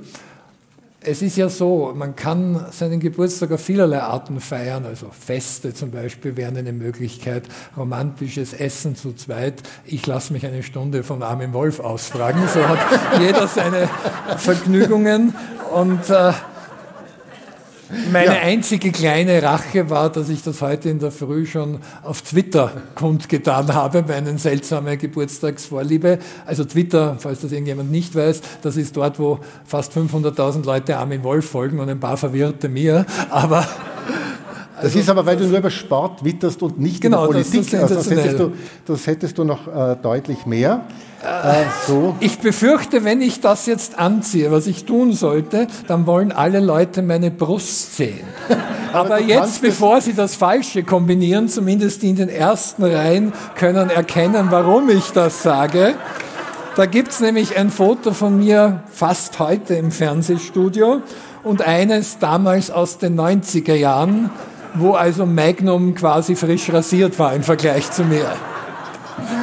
Speaker 2: Es ist ja so, man kann seinen Geburtstag auf vielerlei Arten feiern, also Feste zum Beispiel wären eine Möglichkeit, romantisches Essen zu zweit. Ich lasse mich eine Stunde von Armin Wolf ausfragen, so hat jeder seine Vergnügungen und äh, Meine ja. einzige kleine Rache war, dass ich das heute in der Früh schon auf Twitter kundgetan habe, meine seltsame Geburtstagsvorliebe. Also Twitter, falls das irgendjemand nicht weiß, das ist dort, wo fast 500.000 Leute Armin Wolf folgen und ein paar Verwirrte mir. Aber
Speaker 4: das also, ist aber, weil du nur über Sport witterst und nicht
Speaker 2: genau,
Speaker 4: über Politik.
Speaker 2: Das, das,
Speaker 4: das, hättest du, das hättest du noch äh, deutlich mehr.
Speaker 2: Äh, so. Ich befürchte, wenn ich das jetzt anziehe, was ich tun sollte, dann wollen alle Leute meine Brust sehen. aber, aber jetzt, bevor sie das Falsche kombinieren, zumindest die in den ersten Reihen, können erkennen, warum ich das sage. Da gibt's nämlich ein Foto von mir fast heute im Fernsehstudio und eines damals aus den 90er Jahren wo also Magnum quasi frisch rasiert war im Vergleich zu mir.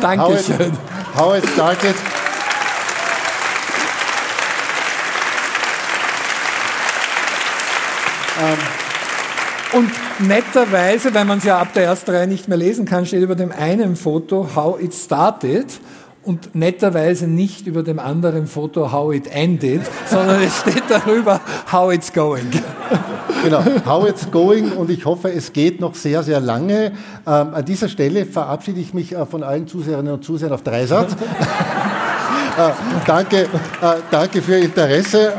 Speaker 2: Dankeschön.
Speaker 4: How it, started.
Speaker 2: Ähm, und netterweise, weil man es ja ab der ersten Reihe nicht mehr lesen kann, steht über dem einen Foto How It Started und netterweise nicht über dem anderen Foto How It Ended, sondern es steht darüber How It's Going.
Speaker 4: Genau, How It's Going und ich hoffe, es geht noch sehr, sehr lange. Ähm, an dieser Stelle verabschiede ich mich äh, von allen Zuseherinnen und Zusehern auf Dreisatz. äh, danke, äh, danke für Ihr Interesse.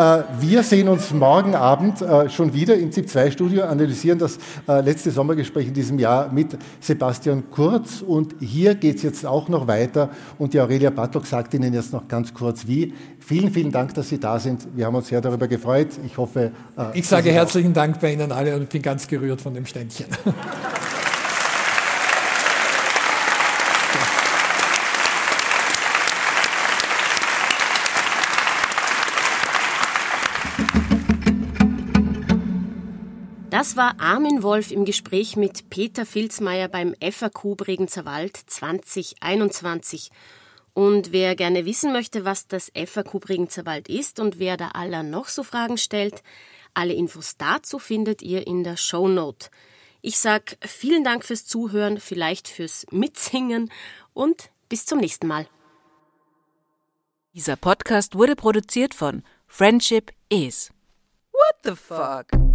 Speaker 4: Äh, wir sehen uns morgen Abend äh, schon wieder im ZIP-2-Studio, analysieren das äh, letzte Sommergespräch in diesem Jahr mit Sebastian Kurz. Und hier geht es jetzt auch noch weiter. Und die Aurelia Bartok sagt Ihnen jetzt noch ganz kurz wie. Vielen, vielen Dank, dass Sie da sind. Wir haben uns sehr darüber gefreut. Ich hoffe.
Speaker 2: Ich sage herzlichen Dank bei Ihnen alle und bin ganz gerührt von dem Ständchen.
Speaker 3: Das war Armin Wolf im Gespräch mit Peter Filzmeier beim FAQ Bregenzer Wald 2021. Und wer gerne wissen möchte, was das FAQ Bregenzer Wald ist und wer da aller noch so Fragen stellt, alle Infos dazu findet ihr in der Show Note. Ich sag vielen Dank fürs Zuhören, vielleicht fürs Mitsingen und bis zum nächsten Mal.
Speaker 1: Dieser Podcast wurde produziert von Friendship Is. What the fuck?